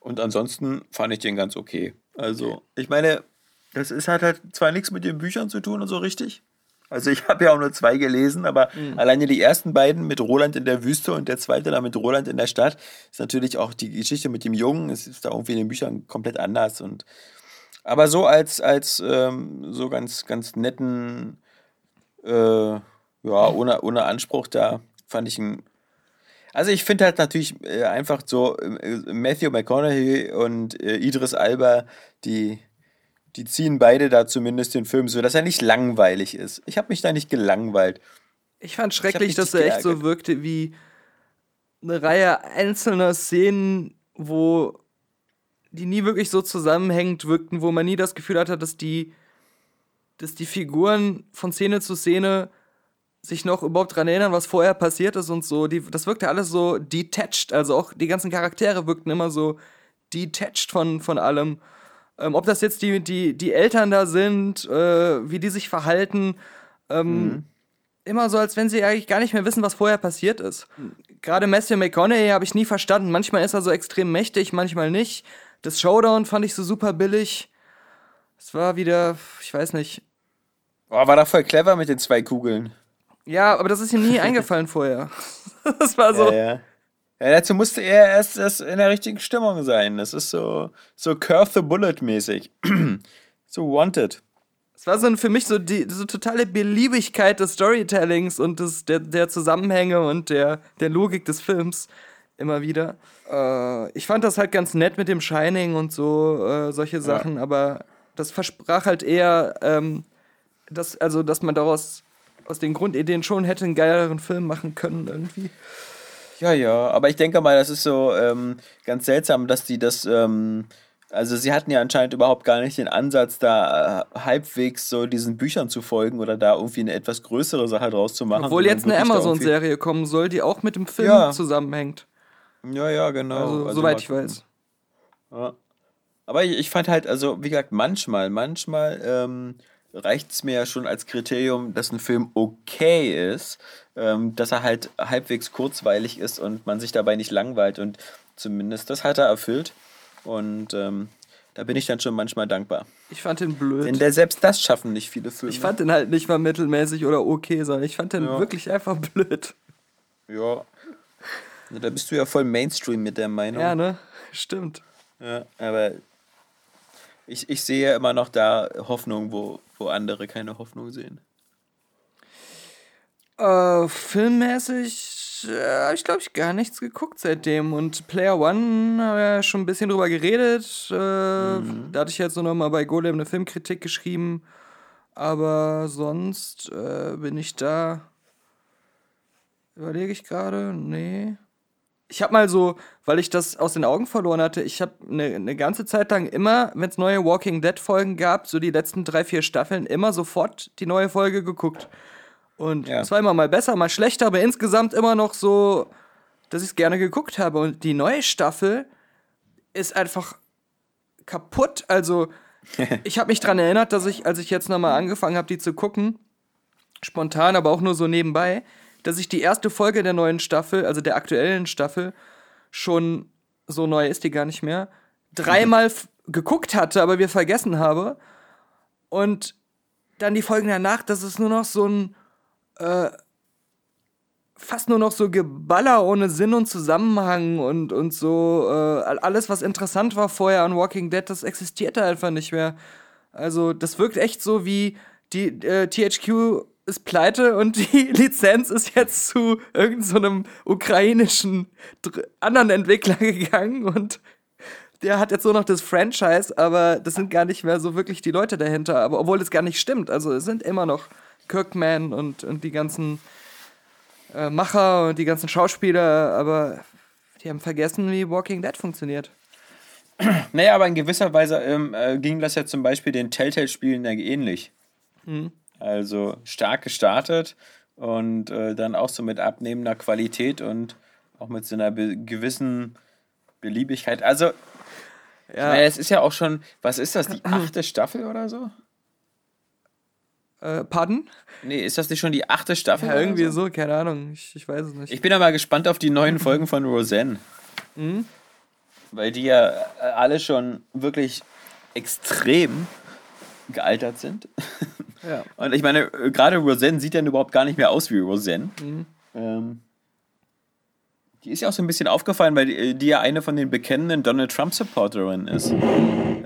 Und ansonsten fand ich den ganz okay. Also, ich meine, das ist halt, halt zwar nichts mit den Büchern zu tun und so richtig. Also ich *laughs* habe ja auch nur zwei gelesen, aber alleine die ersten beiden mit Roland in der Wüste und der zweite dann mit Roland in der Stadt ist natürlich auch die Geschichte mit dem Jungen. Es ist da irgendwie in den Büchern komplett anders und aber so als als ähm, so ganz ganz netten äh, ja ohne ohne Anspruch da fand ich ihn also ich finde halt natürlich äh, einfach so äh, Matthew McConaughey und äh, Idris Alba, die, die ziehen beide da zumindest den Film so, dass er nicht langweilig ist. Ich habe mich da nicht gelangweilt. Ich fand schrecklich, mich dass er echt so geärgert. wirkte wie eine Reihe einzelner Szenen, wo die nie wirklich so zusammenhängend wirkten, wo man nie das Gefühl hatte, dass die, dass die Figuren von Szene zu Szene sich noch überhaupt dran erinnern, was vorher passiert ist und so. Die, das wirkte alles so detached. Also auch die ganzen Charaktere wirkten immer so detached von, von allem. Ähm, ob das jetzt die, die, die Eltern da sind, äh, wie die sich verhalten. Ähm, Immer so, als wenn sie eigentlich gar nicht mehr wissen, was vorher passiert ist. Gerade Matthew McConaughey habe ich nie verstanden. Manchmal ist er so extrem mächtig, manchmal nicht. Das Showdown fand ich so super billig. Es war wieder, ich weiß nicht. Boah, war doch voll clever mit den zwei Kugeln. Ja, aber das ist ihm nie *laughs* eingefallen vorher. *laughs* Das war so. Ja, ja. ja, dazu musste er erst, erst in der richtigen Stimmung sein. Das ist so, so Curve the Bullet mäßig. *clears throat* so Wanted. Es war so für mich so die so totale Beliebigkeit des Storytellings und des, der, der Zusammenhänge und der, der Logik des Films immer wieder. Äh, ich fand das halt ganz nett mit dem Shining und so, äh, solche Sachen, aber das versprach halt eher, ähm, dass, also, dass man daraus aus den Grundideen schon hätte einen geileren Film machen können irgendwie. Ja, ja, aber ich denke mal, das ist so ähm, ganz seltsam, dass die das, ähm, also sie hatten ja anscheinend überhaupt gar nicht den Ansatz, da äh, halbwegs so diesen Büchern zu folgen oder da irgendwie eine etwas größere Sache draus zu machen. Obwohl jetzt eine Amazon-Serie kommen soll, die auch mit dem Film Ja. zusammenhängt. Ja, ja, genau. Also, Also soweit ich weiß. Ja. Aber ich, ich fand halt, also wie gesagt, manchmal, manchmal ähm, reicht es mir ja schon als Kriterium, dass ein Film okay ist, ähm, dass er halt halbwegs kurzweilig ist und man sich dabei nicht langweilt und zumindest das hat er erfüllt und ähm, da bin ich dann schon manchmal dankbar. Ich fand den blöd. Denn der, selbst das schaffen nicht viele Filme. Ich fand den halt nicht mal mittelmäßig oder okay, sondern ich fand den Ja. wirklich einfach blöd. ja. Da bist du ja voll Mainstream mit der Meinung. Ja, ne? Stimmt. Ja, aber ich, ich sehe ja immer noch da Hoffnung, wo, wo andere keine Hoffnung sehen. Äh, filmmäßig äh, habe ich, glaube ich, gar nichts geguckt seitdem. Und Player One haben wir ja schon ein bisschen drüber geredet. Äh, Da hatte ich jetzt nur noch mal bei Golem eine Filmkritik geschrieben. Aber sonst äh, bin ich da. Überlege ich gerade? Nee. Ich habe mal so, weil ich das aus den Augen verloren hatte, ich habe eine ne ganze Zeit lang immer, wenn es neue Walking Dead Folgen gab, so die letzten drei, vier Staffeln, immer sofort die neue Folge geguckt. Und Ja. es war immer mal besser, mal schlechter, aber insgesamt immer noch so, dass ich es gerne geguckt habe. Und die neue Staffel ist einfach kaputt. Also, *laughs* ich habe mich dran erinnert, dass ich, als ich jetzt nochmal angefangen habe, die zu gucken, spontan, aber auch nur so nebenbei, dass ich die erste Folge der neuen Staffel, also der aktuellen Staffel, schon so neu ist die gar nicht mehr, dreimal geguckt hatte, aber wir vergessen habe. Und dann die Folgen danach, das ist nur noch so ein äh, fast nur noch so Geballer ohne Sinn und Zusammenhang und, und so äh, alles, was interessant war vorher an Walking Dead, das existiert da einfach nicht mehr. Also das wirkt echt so wie die äh, THQ ist pleite und die *laughs* Lizenz ist jetzt zu irgendeinem so einem ukrainischen anderen Entwickler gegangen und der hat jetzt nur noch das Franchise, aber das sind gar nicht mehr so wirklich die Leute dahinter, aber obwohl es gar nicht stimmt. Also es sind immer noch Kirkman und, und die ganzen äh, Macher und die ganzen Schauspieler, aber die haben vergessen, wie Walking Dead funktioniert. Naja, aber in gewisser Weise ähm, äh, ging das ja zum Beispiel den Telltale-Spielen ja ähnlich. Also stark gestartet und äh, dann auch so mit abnehmender Qualität und auch mit so einer be gewissen Beliebigkeit. Also, Ja, naja, es ist ja auch schon, was ist das, die *clears throat* achte Staffel oder so? äh, pardon? Nee, ist das nicht schon die achte Staffel? Ja, irgendwie so, keine Ahnung. Ich, ich weiß es nicht. Ich bin mal gespannt auf die neuen *clears throat* Folgen von Roseanne. Weil die ja äh, alle schon wirklich extrem gealtert sind. *laughs* ja. Und ich meine, äh, gerade Roseanne sieht dann überhaupt gar nicht mehr aus wie Roseanne. Ähm, die ist ja auch so ein bisschen aufgefallen, weil die, äh, die ja eine von den bekennenden Donald Trump-Supporterinnen ist.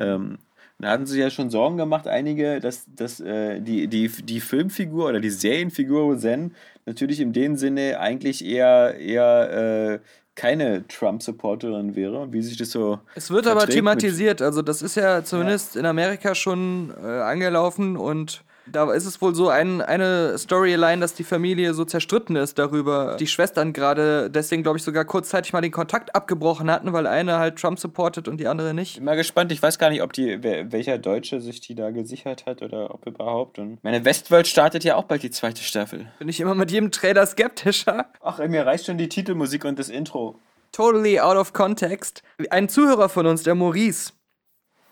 Ähm, da hatten sie ja schon Sorgen gemacht, einige, dass, dass äh, die, die, die Filmfigur oder die Serienfigur Roseanne natürlich in dem Sinne eigentlich eher, eher äh, keine Trump-Supporterin wäre und wie sich das so. Es wird aber thematisiert, also das ist ja zumindest in Amerika schon äh, angelaufen und Da ist es wohl so ein, eine Storyline, dass die Familie so zerstritten ist darüber. Die Schwestern gerade deswegen, glaube ich, sogar kurzzeitig mal den Kontakt abgebrochen hatten, weil eine halt Trump supportet und die andere nicht. Bin mal gespannt. Ich weiß gar nicht, ob die, welcher Deutsche sich die da gesichert hat oder ob überhaupt. Und meine Westworld startet ja auch bald die zweite Staffel. Bin ich immer mit jedem Trailer skeptischer. Ach, mir reicht schon die Titelmusik und das Intro. Totally out of context. Ein Zuhörer von uns, der Maurice,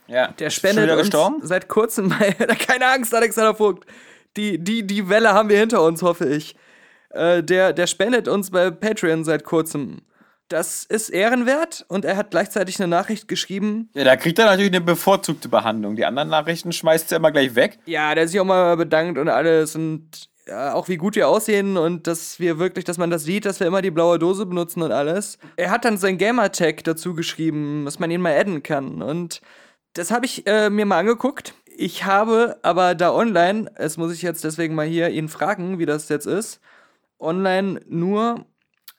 Ja. der spendet uns gestorben? seit kurzem. *laughs* Keine Angst, Alexander Vogt. Die, die, die Welle haben wir hinter uns, hoffe ich. Äh, der, der spendet uns bei Patreon seit kurzem. Das ist ehrenwert und er hat gleichzeitig eine Nachricht geschrieben. Ja, da kriegt er natürlich eine bevorzugte Behandlung. Die anderen Nachrichten schmeißt er immer gleich weg. Ja, der sich auch mal bedankt und alles und ja, auch wie gut wir aussehen und dass wir wirklich, dass man das sieht, dass wir immer die blaue Dose benutzen und alles. Er hat dann sein Gamertag dazu geschrieben, dass man ihn mal adden kann und das habe ich äh, mir mal angeguckt. Ich habe aber da online, das muss ich jetzt deswegen mal hier ihn fragen, wie das jetzt ist, online nur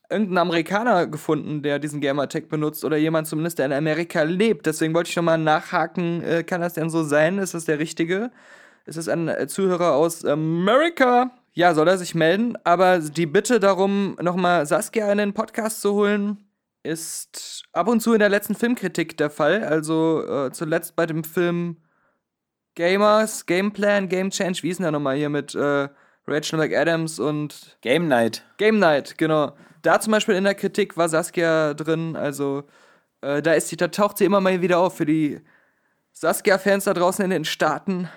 irgendeinen Amerikaner gefunden, der diesen Gamertag benutzt oder jemand zumindest, der in Amerika lebt. Deswegen wollte ich noch mal nachhaken, äh, kann das denn so sein? Ist das der richtige? Ist es ein äh, Zuhörer aus Amerika? Ja, soll er sich melden? Aber die Bitte darum, nochmal Saskia in den Podcast zu holen, ist ab und zu in der letzten Filmkritik der Fall. Also äh, zuletzt bei dem Film Gamers, Gameplan, Game Change, wie ist denn der nochmal hier mit äh, Rachel McAdams und Game Night. Game Night, genau. Da zum Beispiel in der Kritik war Saskia drin, also äh, da ist sie, da taucht sie immer mal wieder auf für die Saskia-Fans da draußen in den Staaten.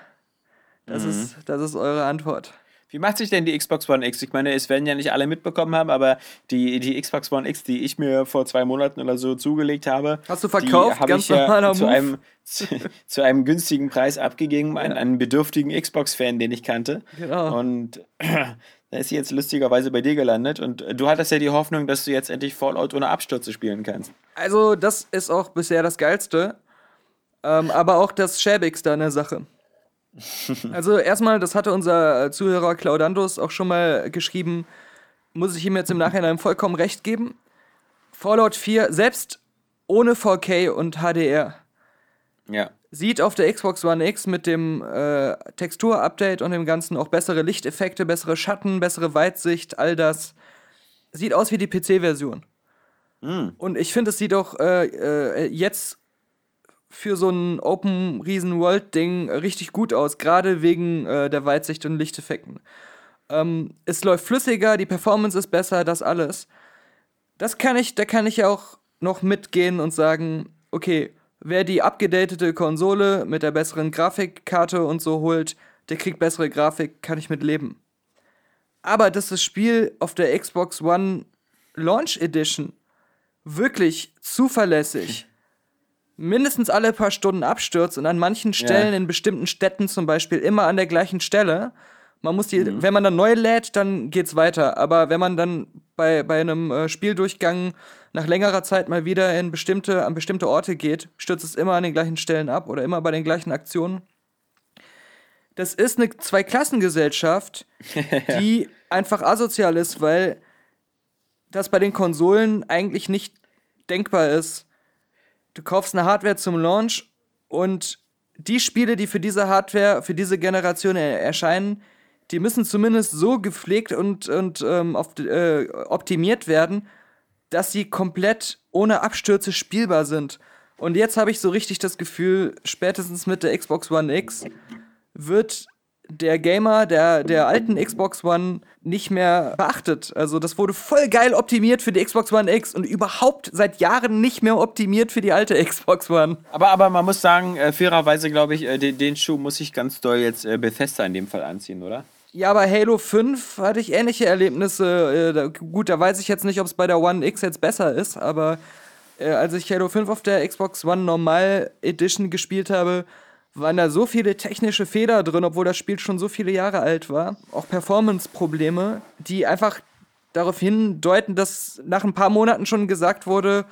Das, ist, das ist eure Antwort. Wie macht sich denn die Xbox One X? Ich meine, es werden ja nicht alle mitbekommen haben, aber die, die Xbox One X, die ich mir vor zwei Monaten oder so zugelegt habe, Hast du verkauft? die Ganz ich ja zu einem, zu, zu einem günstigen Preis abgegeben an einen bedürftigen Xbox-Fan, den ich kannte. Genau. Und *clears throat* da ist sie jetzt lustigerweise bei dir gelandet. Und du hattest ja die Hoffnung, dass du jetzt endlich Fallout ohne Abstürze spielen kannst. Also, das ist auch bisher das Geilste. Ähm, aber auch das Schäbigste an der Sache. Also, erstmal, das hatte unser äh, Zuhörer Claudandus auch schon mal geschrieben, muss ich ihm jetzt im Nachhinein vollkommen recht geben. Fallout 4, selbst ohne 4K und HDR, Ja. sieht auf der Xbox One X mit dem äh, Textur-Update und dem Ganzen auch bessere Lichteffekte, bessere Schatten, bessere Weitsicht, all das. Sieht aus wie die PC-Version. Und ich finde, es sieht auch äh, äh, jetzt für so ein Open Riesen World Ding richtig gut aus, gerade wegen äh, der Weitsicht und Lichteffekten. Ähm, es läuft flüssiger, die Performance ist besser, das alles. Das kann ich, da kann ich auch noch mitgehen und sagen, okay, wer die abgedatete Konsole mit der besseren Grafikkarte und so holt, der kriegt bessere Grafik, kann ich mit leben. Aber dass das Spiel auf der Xbox One Launch Edition wirklich zuverlässig *laughs* mindestens alle paar Stunden abstürzt und an manchen Stellen Ja. in bestimmten Städten zum Beispiel immer an der gleichen Stelle. Man muss die, wenn man dann neu lädt, dann geht's weiter. Aber wenn man dann bei, bei einem äh, Spieldurchgang nach längerer Zeit mal wieder in bestimmte, an bestimmte Orte geht, stürzt es immer an den gleichen Stellen ab oder immer bei den gleichen Aktionen. Das ist eine Zweiklassengesellschaft, *laughs* die einfach asozial ist, weil das bei den Konsolen eigentlich nicht denkbar ist. Du kaufst eine Hardware zum Launch und die Spiele, die für diese Hardware, für diese Generation er erscheinen, die müssen zumindest so gepflegt und, und ähm, auf, äh, optimiert werden, dass sie komplett ohne Abstürze spielbar sind. Und jetzt habe ich so richtig das Gefühl, spätestens mit der Xbox One X wird der Gamer der, der alten Xbox One nicht mehr beachtet. Also das wurde voll geil optimiert für die Xbox One X und überhaupt seit Jahren nicht mehr optimiert für die alte *laughs* Xbox One. Aber, aber man muss sagen, äh, fairerweise glaube ich, äh, den, den Schuh muss ich ganz doll jetzt äh, Bethesda in dem Fall anziehen, oder? Ja, bei Halo 5 hatte ich ähnliche Erlebnisse. Äh, da, gut, da weiß ich jetzt nicht, ob es bei der One X jetzt besser ist, aber äh, als ich Halo 5 auf der Xbox One Normal Edition gespielt habe, waren da so viele technische Fehler drin, obwohl das Spiel schon so viele Jahre alt war. Auch Performance-Probleme, die einfach darauf hindeuten, dass nach ein paar Monaten schon gesagt wurde,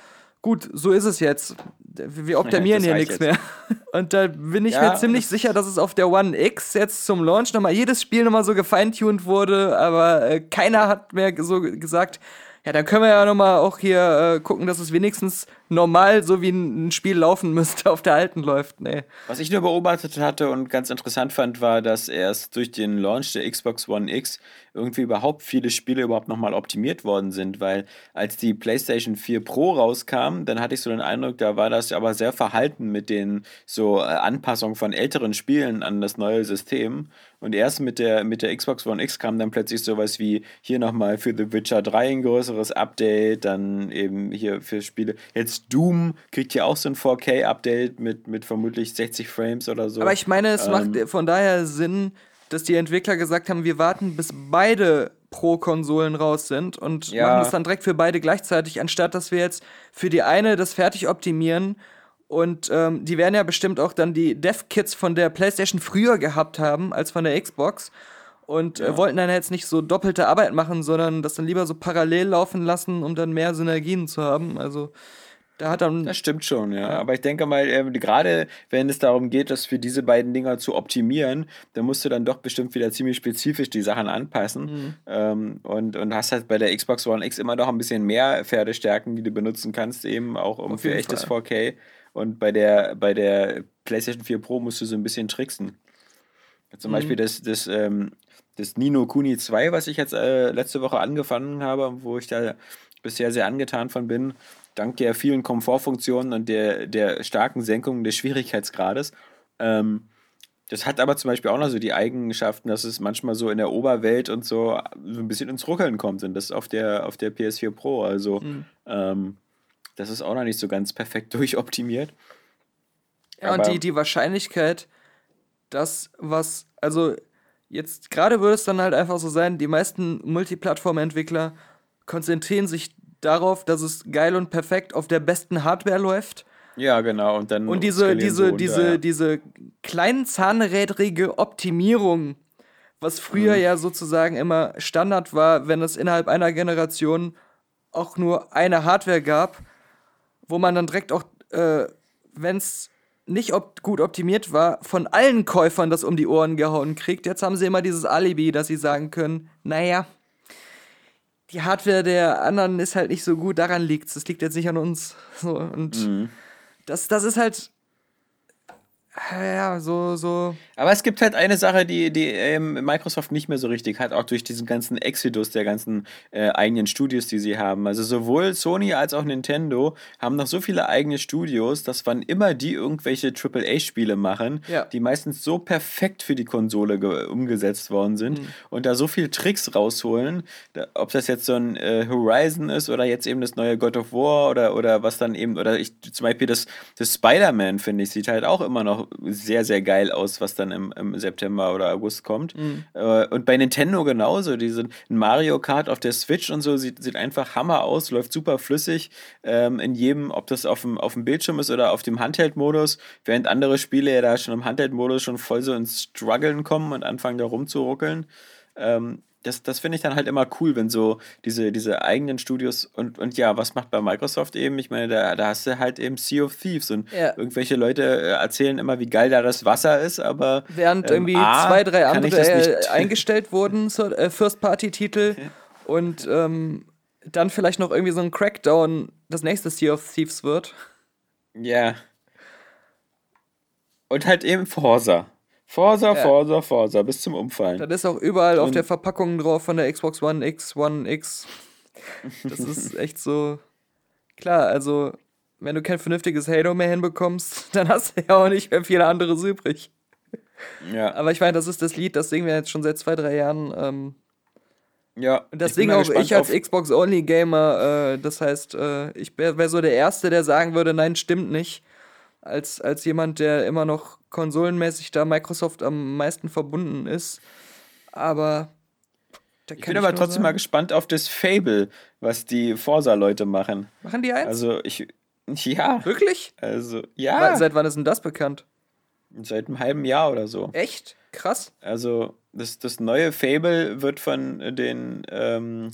gut, so ist es jetzt. wir optimieren Das hier nichts mehr. *laughs* Und da bin ich Ja, mir ziemlich sicher, dass es auf der One X jetzt zum Launch nochmal jedes Spiel nochmal so gefeintuned wurde, aber äh, keiner hat mehr so gesagt, ja, dann können wir ja nochmal auch hier äh, gucken, dass es wenigstens normal, so wie ein Spiel laufen müsste, *laughs* auf der alten läuft. Nee. Was ich nur beobachtet hatte und ganz interessant fand, war, dass erst durch den Launch der Xbox One X irgendwie überhaupt viele Spiele überhaupt nochmal optimiert worden sind, weil als die PlayStation 4 Pro rauskam, dann hatte ich so den Eindruck, da war das aber sehr verhalten mit den so äh, Anpassungen von älteren Spielen an das neue System. Und erst mit der, mit der Xbox One X kam dann plötzlich sowas wie hier nochmal für The Witcher 3 ein größeres Update, dann eben hier für Spiele. Jetzt Doom kriegt hier auch so ein 4K-Update mit, mit vermutlich 60 Frames oder so. Aber ich meine, es Ähm. macht von daher Sinn, dass die Entwickler gesagt haben, wir warten, bis beide Pro-Konsolen raus sind und Ja. machen es dann direkt für beide gleichzeitig, anstatt dass wir jetzt für die eine das fertig optimieren. Und ähm, die werden ja bestimmt auch dann die Dev-Kits von der PlayStation früher gehabt haben als von der Xbox. Und äh, wollten dann jetzt nicht so doppelte Arbeit machen, sondern das dann lieber so parallel laufen lassen, um dann mehr Synergien zu haben. Also da hat dann Das stimmt schon, ja. Aber ich denke mal, ähm, gerade wenn es darum geht, das für diese beiden Dinger zu optimieren, dann musst du dann doch bestimmt wieder ziemlich spezifisch die Sachen anpassen. Mhm. Ähm, und, und hast halt bei der Xbox One X immer noch ein bisschen mehr Pferdestärken, die du benutzen kannst, eben auch um für echtes Fall. 4K. Und bei der, bei der PlayStation 4 Pro musst du so ein bisschen tricksen. Zum Beispiel Mhm. das, das, ähm, das Nino Kuni 2, was ich jetzt äh, letzte Woche angefangen habe, wo ich da bisher sehr angetan von bin, dank der vielen Komfortfunktionen und der, der starken Senkung des Schwierigkeitsgrades. Ähm, das hat aber zum Beispiel auch noch so die Eigenschaften, dass es manchmal so in der Oberwelt und so, so ein bisschen ins Ruckeln kommt. Und das auf der, auf der PS4 Pro. Also, ähm, das ist auch noch nicht so ganz perfekt *laughs* durchoptimiert. Ja, und Aber- die, die Wahrscheinlichkeit, dass was, also jetzt gerade würde es dann halt einfach so sein, die meisten Multiplattform-Entwickler konzentrieren sich darauf, dass es geil und perfekt auf der besten Hardware läuft. Ja, genau. Und dann Und diese, diese, runter, diese, ja. diese kleinen zahnrädrige Optimierung, was früher Mhm. ja sozusagen immer Standard war, wenn es innerhalb einer Generation auch nur eine Hardware gab, wo man dann direkt auch, äh, wenn es nicht op gut optimiert war, von allen Käufern das um die Ohren gehauen kriegt. Jetzt haben sie immer dieses Alibi, dass sie sagen können, naja, die Hardware der anderen ist halt nicht so gut, daran liegt's. Das liegt jetzt nicht an uns. So, und Mhm. das, das ist halt. Ja, so, so. Aber es gibt halt eine Sache, die, die ähm, Microsoft nicht mehr so richtig hat, auch durch diesen ganzen Exodus der ganzen äh, eigenen Studios, die sie haben. Also sowohl Sony als auch Nintendo haben noch so viele eigene Studios, dass wann immer die irgendwelche AAA-Spiele machen, Ja. die meistens so perfekt für die Konsole ge- umgesetzt worden sind Mhm. und da so viel Tricks rausholen, da, ob das jetzt so ein äh, Horizon ist oder jetzt eben das neue God of War oder, oder was dann eben, oder ich zum Beispiel das, das Spider-Man, finde ich, sieht halt auch immer noch sehr, sehr geil aus, was dann im, im September oder August kommt. Äh, und bei Nintendo genauso, diese ein Mario Kart auf der Switch und so sieht, sieht einfach Hammer aus, läuft super flüssig ähm, in jedem, ob das auf dem, auf dem Bildschirm ist oder auf dem Handheld-Modus, während andere Spiele ja da schon im Handheld-Modus schon voll so ins Struggeln kommen und anfangen da rumzuruckeln. Ähm, das, das finde ich dann halt immer cool, wenn so diese, diese eigenen Studios und, und ja, was macht bei Microsoft eben? Ich meine, da, da hast du halt eben Sea of Thieves und Ja. irgendwelche Leute äh, erzählen immer, wie geil da das Wasser ist, aber Während ähm, irgendwie A, zwei, drei andere äh, *laughs* eingestellt wurden, so, äh, First-Party-Titel. Und ähm, dann vielleicht noch irgendwie so ein Crackdown das nächste Sea of Thieves wird. Ja. Und halt eben Forza. Forza, Ja. Forza, Forza, bis zum Umfallen. Das ist auch überall auf Und- der Verpackung drauf von der Xbox One X, One X. Das ist *laughs* echt so. Klar, also, wenn du kein vernünftiges Halo mehr hinbekommst, *laughs* dann hast du ja auch nicht mehr viele anderes übrig. Ja, Aber ich meine, das ist das Lied, das singen wir jetzt schon seit zwei, drei Jahren. Ähm, ja. und das singen auch ich als auf- Xbox-Only-Gamer. Äh, das heißt, äh, ich wäre wär so der Erste, der sagen würde, nein, stimmt nicht. Als, als jemand, der immer noch konsolenmäßig da Microsoft am meisten verbunden ist. Aber. da Ich bin aber nur trotzdem mal sagen- gespannt auf das Fable, was die Forza-Leute machen. Machen die eins? Also ich. *laughs* Ja, Wirklich? also ja, Seit wann ist denn das bekannt? seit einem halben Jahr oder so. Echt? Krass. Also das, das neue Fable wird von den ähm,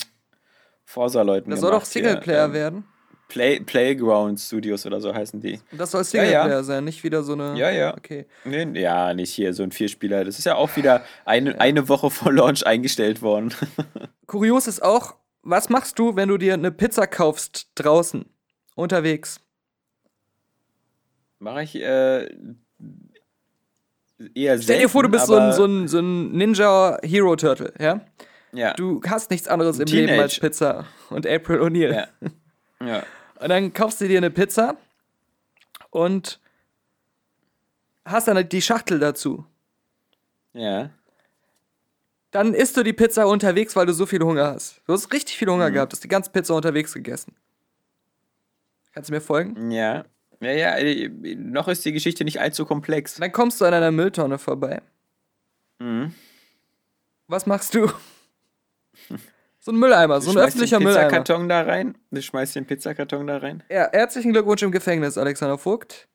Forza-Leuten Das gemacht. soll doch Singleplayer hier. Ähm, werden. Play, Playground Studios oder so heißen die. Das soll Ja, Singleplayer ja. sein, nicht wieder so eine. Ja, ja. Okay. Nee, ja, nicht hier so ein Vierspieler. Das ist ja auch wieder eine, eine Woche vor Launch eingestellt worden. *laughs* Kurios ist auch, was machst du, wenn du dir eine Pizza kaufst draußen, unterwegs? Mache ich äh, eher Stell dir vor, du bist so ein, so, ein, so ein Ninja Hero Turtle, ja? ja. Du hast nichts anderes im Teenage. Leben als Pizza und April O'Neil. Ja. *laughs* ja. Und dann kaufst du dir eine Pizza und hast dann die Schachtel dazu. Ja. Dann isst du die Pizza unterwegs, weil du so viel Hunger hast. Du hast richtig viel Mhm. Hunger gehabt, hast die ganze Pizza unterwegs gegessen. Kannst du mir folgen? Ja. Ja, ja, äh, noch ist die Geschichte nicht allzu komplex. Dann kommst du an einer Mülltonne vorbei. Mhm. Was machst du? So ein Mülleimer, so ein öffentlicher den Mülleimer. Pizzakarton da rein. Du schmeißt den Pizzakarton da rein. Ja, herzlichen Glückwunsch im Gefängnis, Alexander Vogt.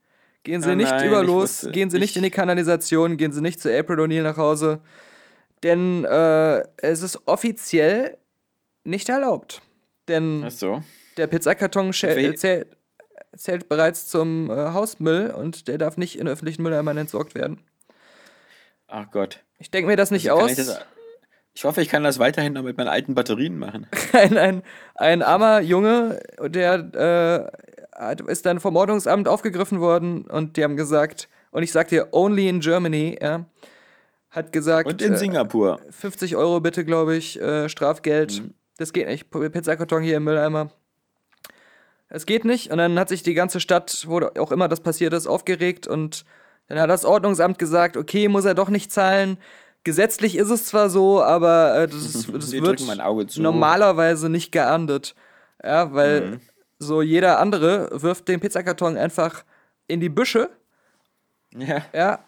Gehen Sie Oh nicht nein, über los, wusste- gehen Sie nicht ich- in die Kanalisation, gehen Sie nicht zu April O'Neil nach Hause. Denn äh, es ist offiziell nicht erlaubt. Denn so. der Pizzakarton Wel- zählt, zählt bereits zum äh, Hausmüll und der darf nicht in öffentlichen Mülleimern entsorgt werden. Ach Gott. Ich denke mir das nicht Also aus. Ich, hoffe, ich kann das weiterhin noch mit meinen alten Batterien machen. *laughs* ein, ein, ein armer Junge, der äh, ist dann vom Ordnungsamt aufgegriffen worden und die haben gesagt, und ich sag dir, only in Germany, ja, hat gesagt, Und in äh, Singapur. 50 Euro bitte, glaube ich, äh, Strafgeld. Mhm. Das geht nicht. Pizzakarton hier im Mülleimer. Es geht nicht. Und dann hat sich die ganze Stadt, wo auch immer das passiert ist, aufgeregt. Und dann hat das Ordnungsamt gesagt, okay, muss er doch nicht zahlen. Gesetzlich ist es zwar so, aber äh, das, *laughs* das Wir wird normalerweise nicht geahndet. Ja, weil Mhm. so jeder andere wirft den Pizzakarton einfach in die Büsche. Ja. Ja.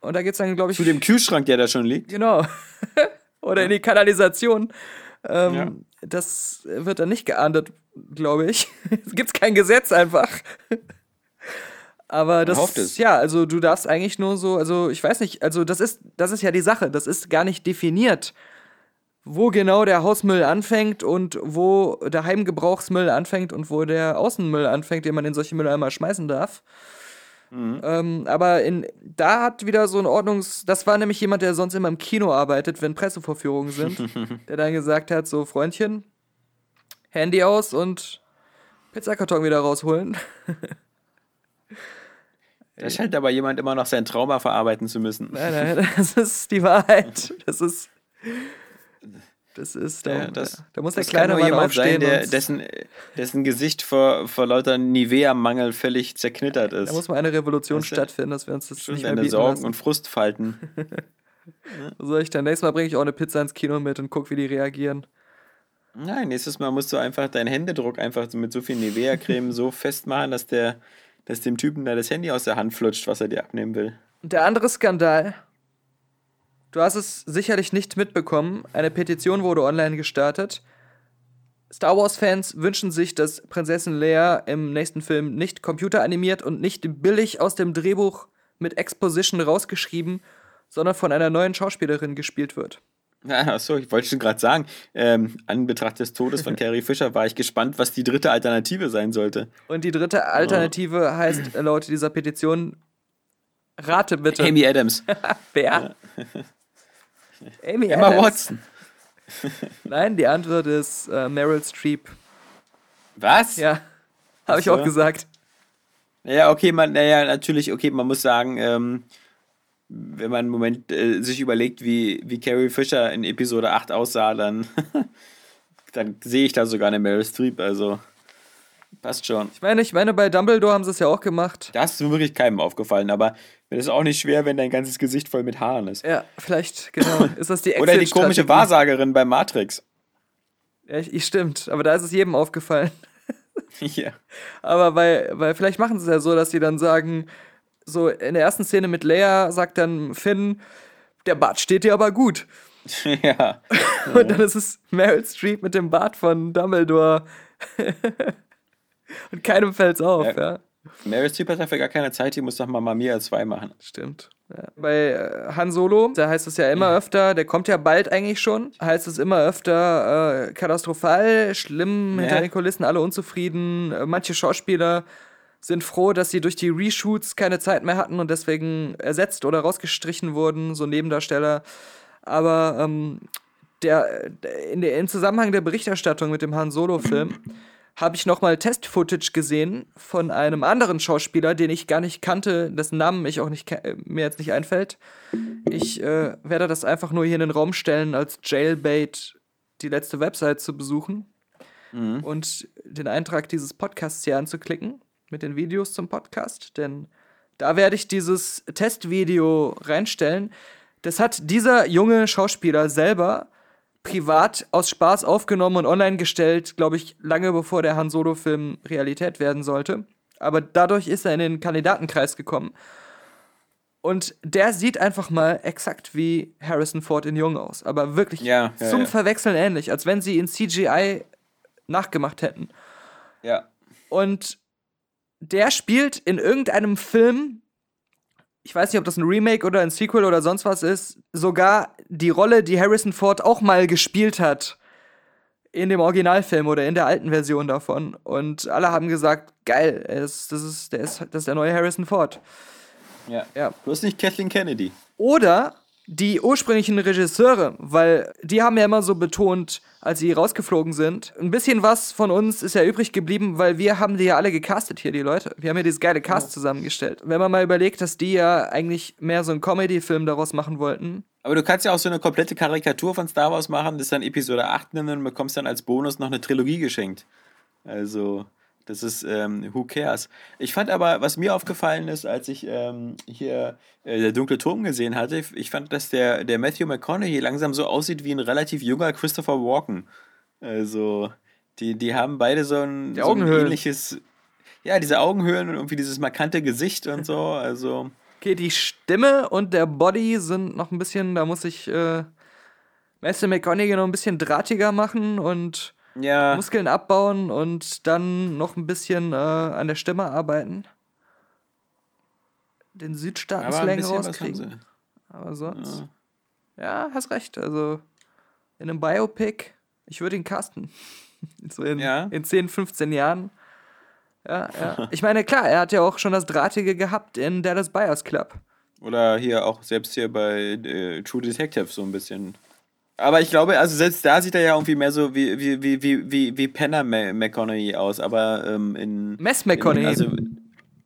Und da geht's dann, glaube ich, Zu dem Kühlschrank, der da schon liegt. Genau. *laughs* Oder in die Kanalisation. Ähm, Ja. Das wird dann nicht geahndet, glaube ich. *laughs* Es gibt kein Gesetz einfach. Aber das hofft es. ja, also du darfst eigentlich nur so, also ich weiß nicht, also das ist, das ist ja die Sache, das ist gar nicht definiert, wo genau der Hausmüll anfängt und wo der Heimgebrauchsmüll anfängt und wo der Außenmüll anfängt, den man in solche Mülleimer schmeißen darf. Ähm, aber in, da hat wieder so ein Ordnungs... Das war nämlich jemand, der sonst immer im Kino arbeitet, wenn Pressevorführungen sind. *laughs* der dann gesagt hat, so Freundchen, Handy aus und Pizzakarton wieder rausholen. *laughs* Da scheint aber jemand immer noch sein Trauma verarbeiten zu müssen. nein, nein, das ist die Wahrheit. Das ist... Das ist... Da, Ja, das- da muss der Das kleine Mann jemand aufstehen sein, der, dessen, dessen Gesicht vor, vor lauter Nivea-Mangel völlig zerknittert ist. Da muss mal eine Revolution du? stattfinden, dass wir uns das nicht mehr bieten Sorgen lassen. und Frustfalten. *laughs* Soll ich dann nächstes Mal bringe ich auch eine Pizza ins Kino mit und guck, wie die reagieren. Nein, nächstes Mal musst du einfach deinen Händedruck einfach mit so viel Nivea-Creme so festmachen, dass der, dass dem Typen da das Handy aus der Hand flutscht, was er dir abnehmen will. Und der andere Skandal, du hast es sicherlich nicht mitbekommen, eine Petition wurde online gestartet. Star Wars-Fans wünschen sich, dass Prinzessin Leia im nächsten Film nicht computeranimiert und nicht billig aus dem Drehbuch mit Exposition rausgeschrieben, sondern von einer neuen Schauspielerin gespielt wird. Achso, ich wollte schon gerade sagen, ähm, an Betracht des Todes von *laughs* Carrie Fisher war ich gespannt, was die dritte Alternative sein sollte. Und die dritte Alternative heißt laut dieser Petition, rate bitte, Amy Adams. *laughs* wer? Amy Emma Adams. Watson. *laughs* Nein, die Antwort ist äh, Meryl Streep. Was? Ja, habe ich auch gesagt. Ja, okay, man, naja, natürlich, okay, man muss sagen, ähm, wenn man einen Moment äh, sich überlegt, wie, wie Carrie Fisher in Episode 8 aussah, dann, *laughs* dann sehe ich da sogar eine Meryl Streep, also passt schon. Ich meine, ich meine, bei Dumbledore haben sie es ja auch gemacht. Das ist wirklich keinem aufgefallen, aber mir ist auch nicht schwer, wenn dein ganzes Gesicht voll mit Haaren ist. Ja, vielleicht, genau. *laughs* Ist das die Oder die komische? Wahrsagerin bei Matrix. Ja, ich, ich stimmt, aber da ist es jedem aufgefallen. *laughs* ja. Aber bei, weil vielleicht machen sie es ja so, dass sie dann sagen, so in der ersten Szene mit Leia sagt dann Finn, der Bart steht dir aber gut. *laughs* ja. *laughs* Und dann ist es Meryl Streep mit dem Bart von Dumbledore. *laughs* Und keinem fällt's auf, ja. Ja. Meryl Streep hat dafür gar keine Zeit, die muss doch mal Mia 2 machen. Stimmt. Ja. Bei äh, Han Solo, da heißt es ja immer öfter, der kommt ja bald eigentlich schon, heißt es immer öfter äh, katastrophal, schlimm, hinter Ja. den Kulissen, alle unzufrieden. Äh, manche Schauspieler sind froh, dass sie durch die Reshoots keine Zeit mehr hatten und deswegen ersetzt oder rausgestrichen wurden, so Nebendarsteller. Aber ähm, der, in der, im Zusammenhang der Berichterstattung mit dem Han Solo-Film *clears throat* habe ich nochmal Test-Footage gesehen von einem anderen Schauspieler, den ich gar nicht kannte, dessen Namen ich auch nicht äh, mir jetzt nicht einfällt. Ich äh, werde das einfach nur hier in den Raum stellen, als Jailbait die letzte Website zu besuchen und den Eintrag dieses Podcasts hier anzuklicken mit den Videos zum Podcast, denn da werde ich dieses Testvideo reinstellen. Das hat dieser junge Schauspieler selber privat aus Spaß aufgenommen und online gestellt, glaube ich, lange bevor der Han Solo-Film Realität werden sollte. Aber dadurch ist er in den Kandidatenkreis gekommen. Und der sieht einfach mal exakt wie Harrison Ford in Jung aus. Aber wirklich Ja, ja, zum ja. Verwechseln ähnlich, als wenn sie in CGI nachgemacht hätten. Ja. Und der spielt in irgendeinem Film, ich weiß nicht, ob das ein Remake oder ein Sequel oder sonst was ist, sogar die Rolle, die Harrison Ford auch mal gespielt hat. In dem Originalfilm oder in der alten Version davon. Und alle haben gesagt, geil, ist, das, ist, der ist, das ist der neue Harrison Ford. Ja. Ja. Bloß nicht Kathleen Kennedy. Oder die ursprünglichen Regisseure, weil die haben ja immer so betont, als sie rausgeflogen sind, ein bisschen was von uns ist ja übrig geblieben, weil wir haben die ja alle gecastet hier, die Leute. Wir haben ja dieses geile Cast zusammengestellt. Wenn man mal überlegt, dass die ja eigentlich mehr so einen Comedy-Film daraus machen wollten. Aber du kannst ja auch so eine komplette Karikatur von Star Wars machen, das dann Episode 8 nennen und bekommst dann als Bonus noch eine Trilogie geschenkt. Also, das ist, ähm, who cares? Ich fand aber, was mir aufgefallen ist, als ich ähm, hier äh, der dunkle Turm gesehen hatte, ich fand, dass der, der Matthew McConaughey langsam so aussieht wie ein relativ junger Christopher Walken. Also, die, die haben beide so ein, so ein ähnliches, ja, diese Augenhöhlen und irgendwie dieses markante Gesicht und so. *laughs* Also, Okay, die Stimme und der Body sind noch ein bisschen, da muss ich äh, Matthew McConaughey noch ein bisschen drahtiger machen und ja. Muskeln abbauen und dann noch ein bisschen äh, an der Stimme arbeiten. Den was haben rauskriegen. Aber sonst. Ja. hast recht. Also in einem Biopic, ich würde ihn casten. *laughs* so in, Ja. in 10, 15 Jahren. Ja, ja. *laughs* Ich meine, klar, er hat ja auch schon das Drahtige gehabt in Dallas Buyers Club. Oder hier auch selbst hier bei äh, True Detective so ein bisschen. Aber ich glaube, also selbst da sieht er ja irgendwie mehr so wie, wie, wie, wie, wie, wie Penner McConaughey aus, aber ähm, in. Mess McConaughey. Also,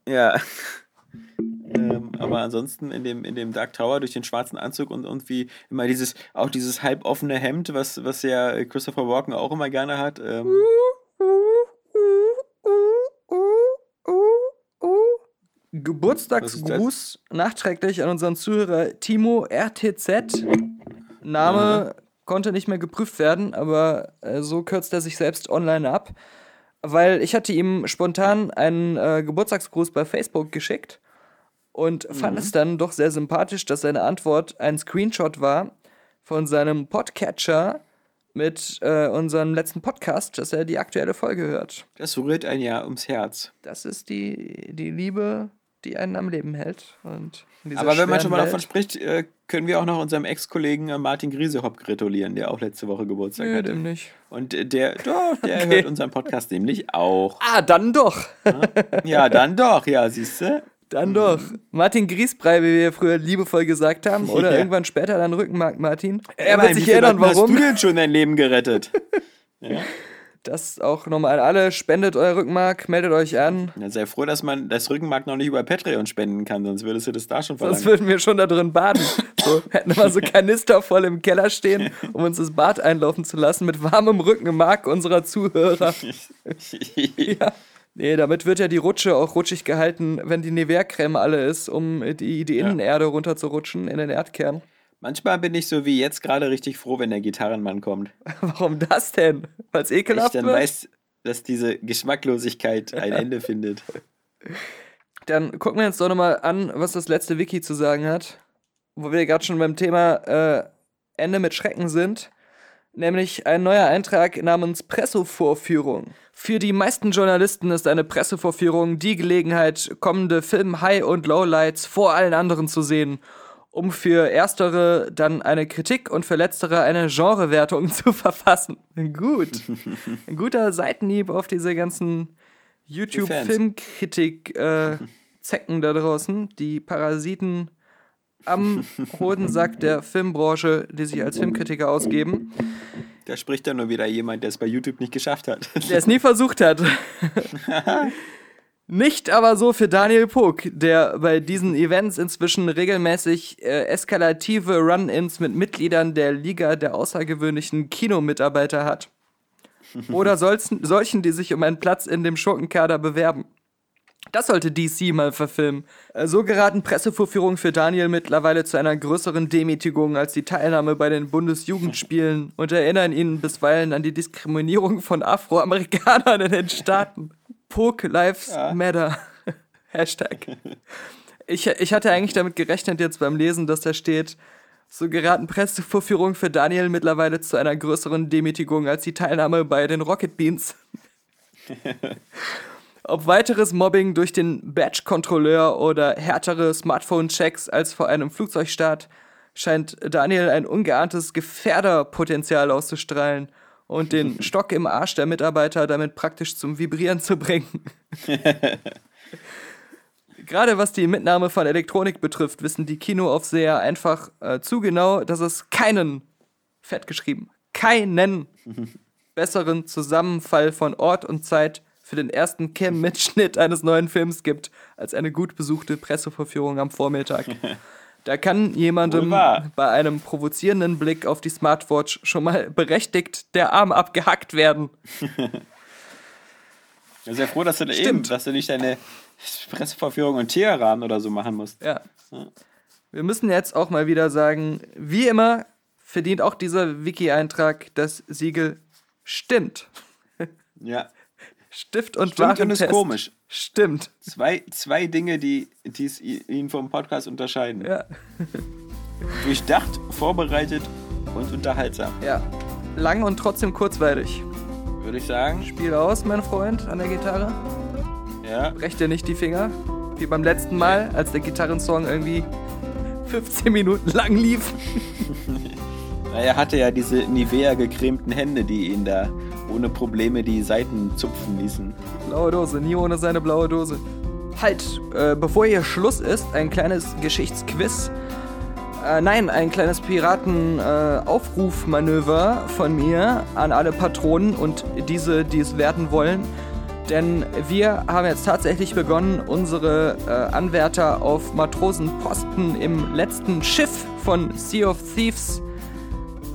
ja. *laughs* ähm, aber ansonsten in dem, in dem Dark Tower durch den schwarzen Anzug und irgendwie immer dieses, auch dieses halboffene Hemd, was, was ja Christopher Walken auch immer gerne hat. Ähm, Geburtstagsgruß nachträglich an unseren Zuhörer Timo RTZ. Name konnte nicht mehr geprüft werden, aber äh, so kürzt er sich selbst online ab. Weil ich hatte ihm spontan einen äh, Geburtstagsgruß bei Facebook geschickt und fand es dann doch sehr sympathisch, dass seine Antwort ein Screenshot war von seinem Podcatcher mit äh, unserem letzten Podcast, dass er die aktuelle Folge hört. das rührt ein Jahr ums Herz. Das ist die, die Liebe, die einen am Leben hält. Und Aber wenn man schon mal Welt- davon spricht, äh, können wir auch noch unserem Ex-Kollegen äh, Martin Griesehopp gratulieren, der auch letzte Woche Geburtstag Nö, hatte. dem nicht. Und äh, der, doch, *laughs* der Okay. hört unseren Podcast nämlich auch. Ah, dann doch. Ja, dann doch, ja, siehst du? Dann doch. Martin Griesbrei, wie wir früher liebevoll gesagt haben, *laughs* oder Ja. irgendwann später dann Rückenmark Martin. Er Immerhin, wird sich erinnern, warum. Hast du denn schon dein Leben gerettet? *laughs* Das auch nochmal an alle. Spendet euer Rückenmark, meldet euch an. Ja, sei froh, dass man das Rückenmark noch nicht über Patreon spenden kann, sonst würdest du das da schon Sonst verlangen. würden wir schon da drin baden. So, *laughs* hätten wir so Kanister voll im Keller stehen, um uns das Bad einlaufen zu lassen mit warmem Rückenmark unserer Zuhörer. *laughs* Ja. Nee, damit wird ja die Rutsche auch rutschig gehalten, wenn die Nivea-Creme alle ist, um die, die Innenerde runterzurutschen in den Erdkern. Manchmal bin ich so wie jetzt gerade richtig froh, wenn der Gitarrenmann kommt. *laughs* Warum das denn? Weil es Weil ich ekelhaft dann wird? weiß, dass diese Geschmacklosigkeit ein *laughs* Ende findet. Dann gucken wir uns doch nochmal an, was das letzte Wiki zu sagen hat. Wo wir gerade schon beim Thema äh, Ende mit Schrecken sind. nämlich ein neuer Eintrag namens Pressevorführung. Für die meisten Journalisten ist eine Pressevorführung die Gelegenheit, kommende Film-High- und Lowlights vor allen anderen zu sehen, um für erstere dann eine Kritik und für letztere eine Genrewertung *laughs* zu verfassen. Gut. Ein guter Seitenhieb auf diese ganzen YouTube-Filmkritik-Zecken da draußen, die Parasiten am Hodensack der Filmbranche, die sich als Filmkritiker ausgeben, Da spricht dann nur wieder jemand, der es bei YouTube nicht geschafft hat. der es nie versucht hat. *laughs* Nicht aber so für Daniel Puck, der bei diesen Events inzwischen regelmäßig äh, eskalative Run-ins mit Mitgliedern der Liga der außergewöhnlichen Kinomitarbeiter hat. *laughs* Oder solchen, solchen, die sich um einen Platz in dem Schurkenkader bewerben. Das sollte DC mal verfilmen. Äh, So geraten Pressevorführungen für Daniel mittlerweile zu einer größeren Demütigung als die Teilnahme bei den Bundesjugendspielen *laughs* und erinnern ihn bisweilen an die Diskriminierung von Afroamerikanern in den Staaten. Poke Lives Matter. *laughs* Hashtag. Ich, ich hatte eigentlich damit gerechnet jetzt beim Lesen, dass da steht, so geraten Pressevorführungen für Daniel mittlerweile zu einer größeren Demütigung als die Teilnahme bei den Rocket Beans. *laughs* Ob weiteres Mobbing durch den Badge-Kontrolleur oder härtere Smartphone-Checks als vor einem Flugzeugstart, scheint Daniel ein ungeahntes Gefährderpotenzial auszustrahlen und den *laughs* Stock im Arsch der Mitarbeiter damit praktisch zum Vibrieren zu bringen. *laughs* Gerade was die Mitnahme von Elektronik betrifft, wissen die Kinoaufseher einfach äh, zu genau, dass es keinen, fett geschrieben, keinen *laughs* besseren Zusammenfall von Ort und Zeit für den ersten Cam-Mitschnitt eines neuen Films gibt, als eine gut besuchte Pressevorführung am Vormittag. Da kann jemandem bei einem provozierenden Blick auf die Smartwatch schon mal berechtigt der Arm abgehackt werden. *laughs* Ich bin sehr froh, dass du da eben, dass du nicht deine Pressevorführung in Teheran oder so machen musst. Ja. Wir müssen jetzt auch mal wieder sagen, wie immer verdient auch dieser Wiki-Eintrag das Siegel stimmt. Ja. *laughs* Stift und Stimmt und Warentest. ist komisch. Stimmt. Zwei, zwei Dinge, die es ihn vom Podcast unterscheiden. Ja. Durchdacht, vorbereitet und unterhaltsam. Ja. Lang und trotzdem kurzweilig. Würde ich sagen. Spiel aus, mein Freund, an der Gitarre. Ja. Brech dir nicht die Finger. Wie beim letzten Mal, als der Gitarrensong irgendwie 15 Minuten lang lief. *laughs* Er hatte ja diese Nivea gecremten Hände, die ihn da ohne Probleme die Seiten zupfen ließen. Blaue Dose, nie ohne seine blaue Dose. Halt, äh, bevor hier Schluss ist, ein kleines Geschichtsquiz. Äh, nein, ein kleines Piraten-Aufrufmanöver von mir an alle Patronen und diese, die es werden wollen. Denn wir haben jetzt tatsächlich begonnen, unsere äh, Anwärter auf Matrosenposten im letzten Schiff von Sea of Thieves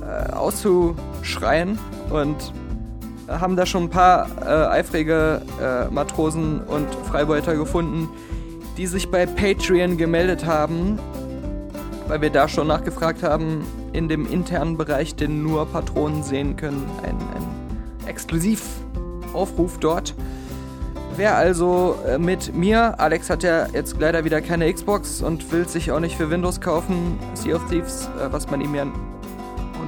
äh, auszuschreien und haben da schon ein paar äh, eifrige äh, Matrosen und Freibeuter gefunden, die sich bei Patreon gemeldet haben, weil wir da schon nachgefragt haben, in dem internen Bereich, den nur Patronen sehen können. Ein, ein Exklusivaufruf dort. Wer also äh, mit mir, Alex hat ja jetzt leider wieder keine Xbox und will sich auch nicht für Windows kaufen, Sea of Thieves, äh, was man ihm ja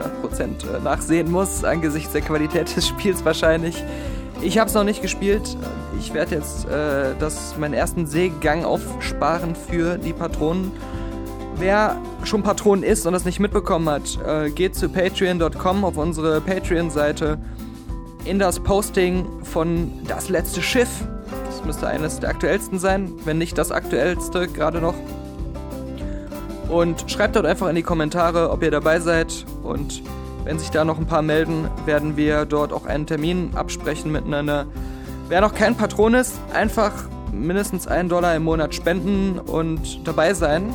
100% äh, nachsehen muss, angesichts der Qualität des Spiels wahrscheinlich. Ich habe es noch nicht gespielt. Ich werde jetzt äh, das, meinen ersten Seegang aufsparen für die Patronen. Wer schon Patron ist und das nicht mitbekommen hat, äh, geht zu patreon.com auf unsere Patreon-Seite in das Posting von Das letzte Schiff. Das müsste eines der aktuellsten sein, wenn nicht das aktuellste gerade noch. Und schreibt dort einfach in die Kommentare, ob ihr dabei seid. Und wenn sich da noch ein paar melden, werden wir dort auch einen Termin absprechen miteinander. Wer noch kein Patron ist, einfach mindestens einen Dollar im Monat spenden und dabei sein.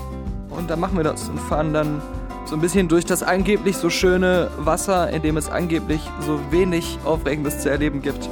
Und dann machen wir das und fahren dann so ein bisschen durch das angeblich so schöne Wasser, in dem es angeblich so wenig Aufregendes zu erleben gibt.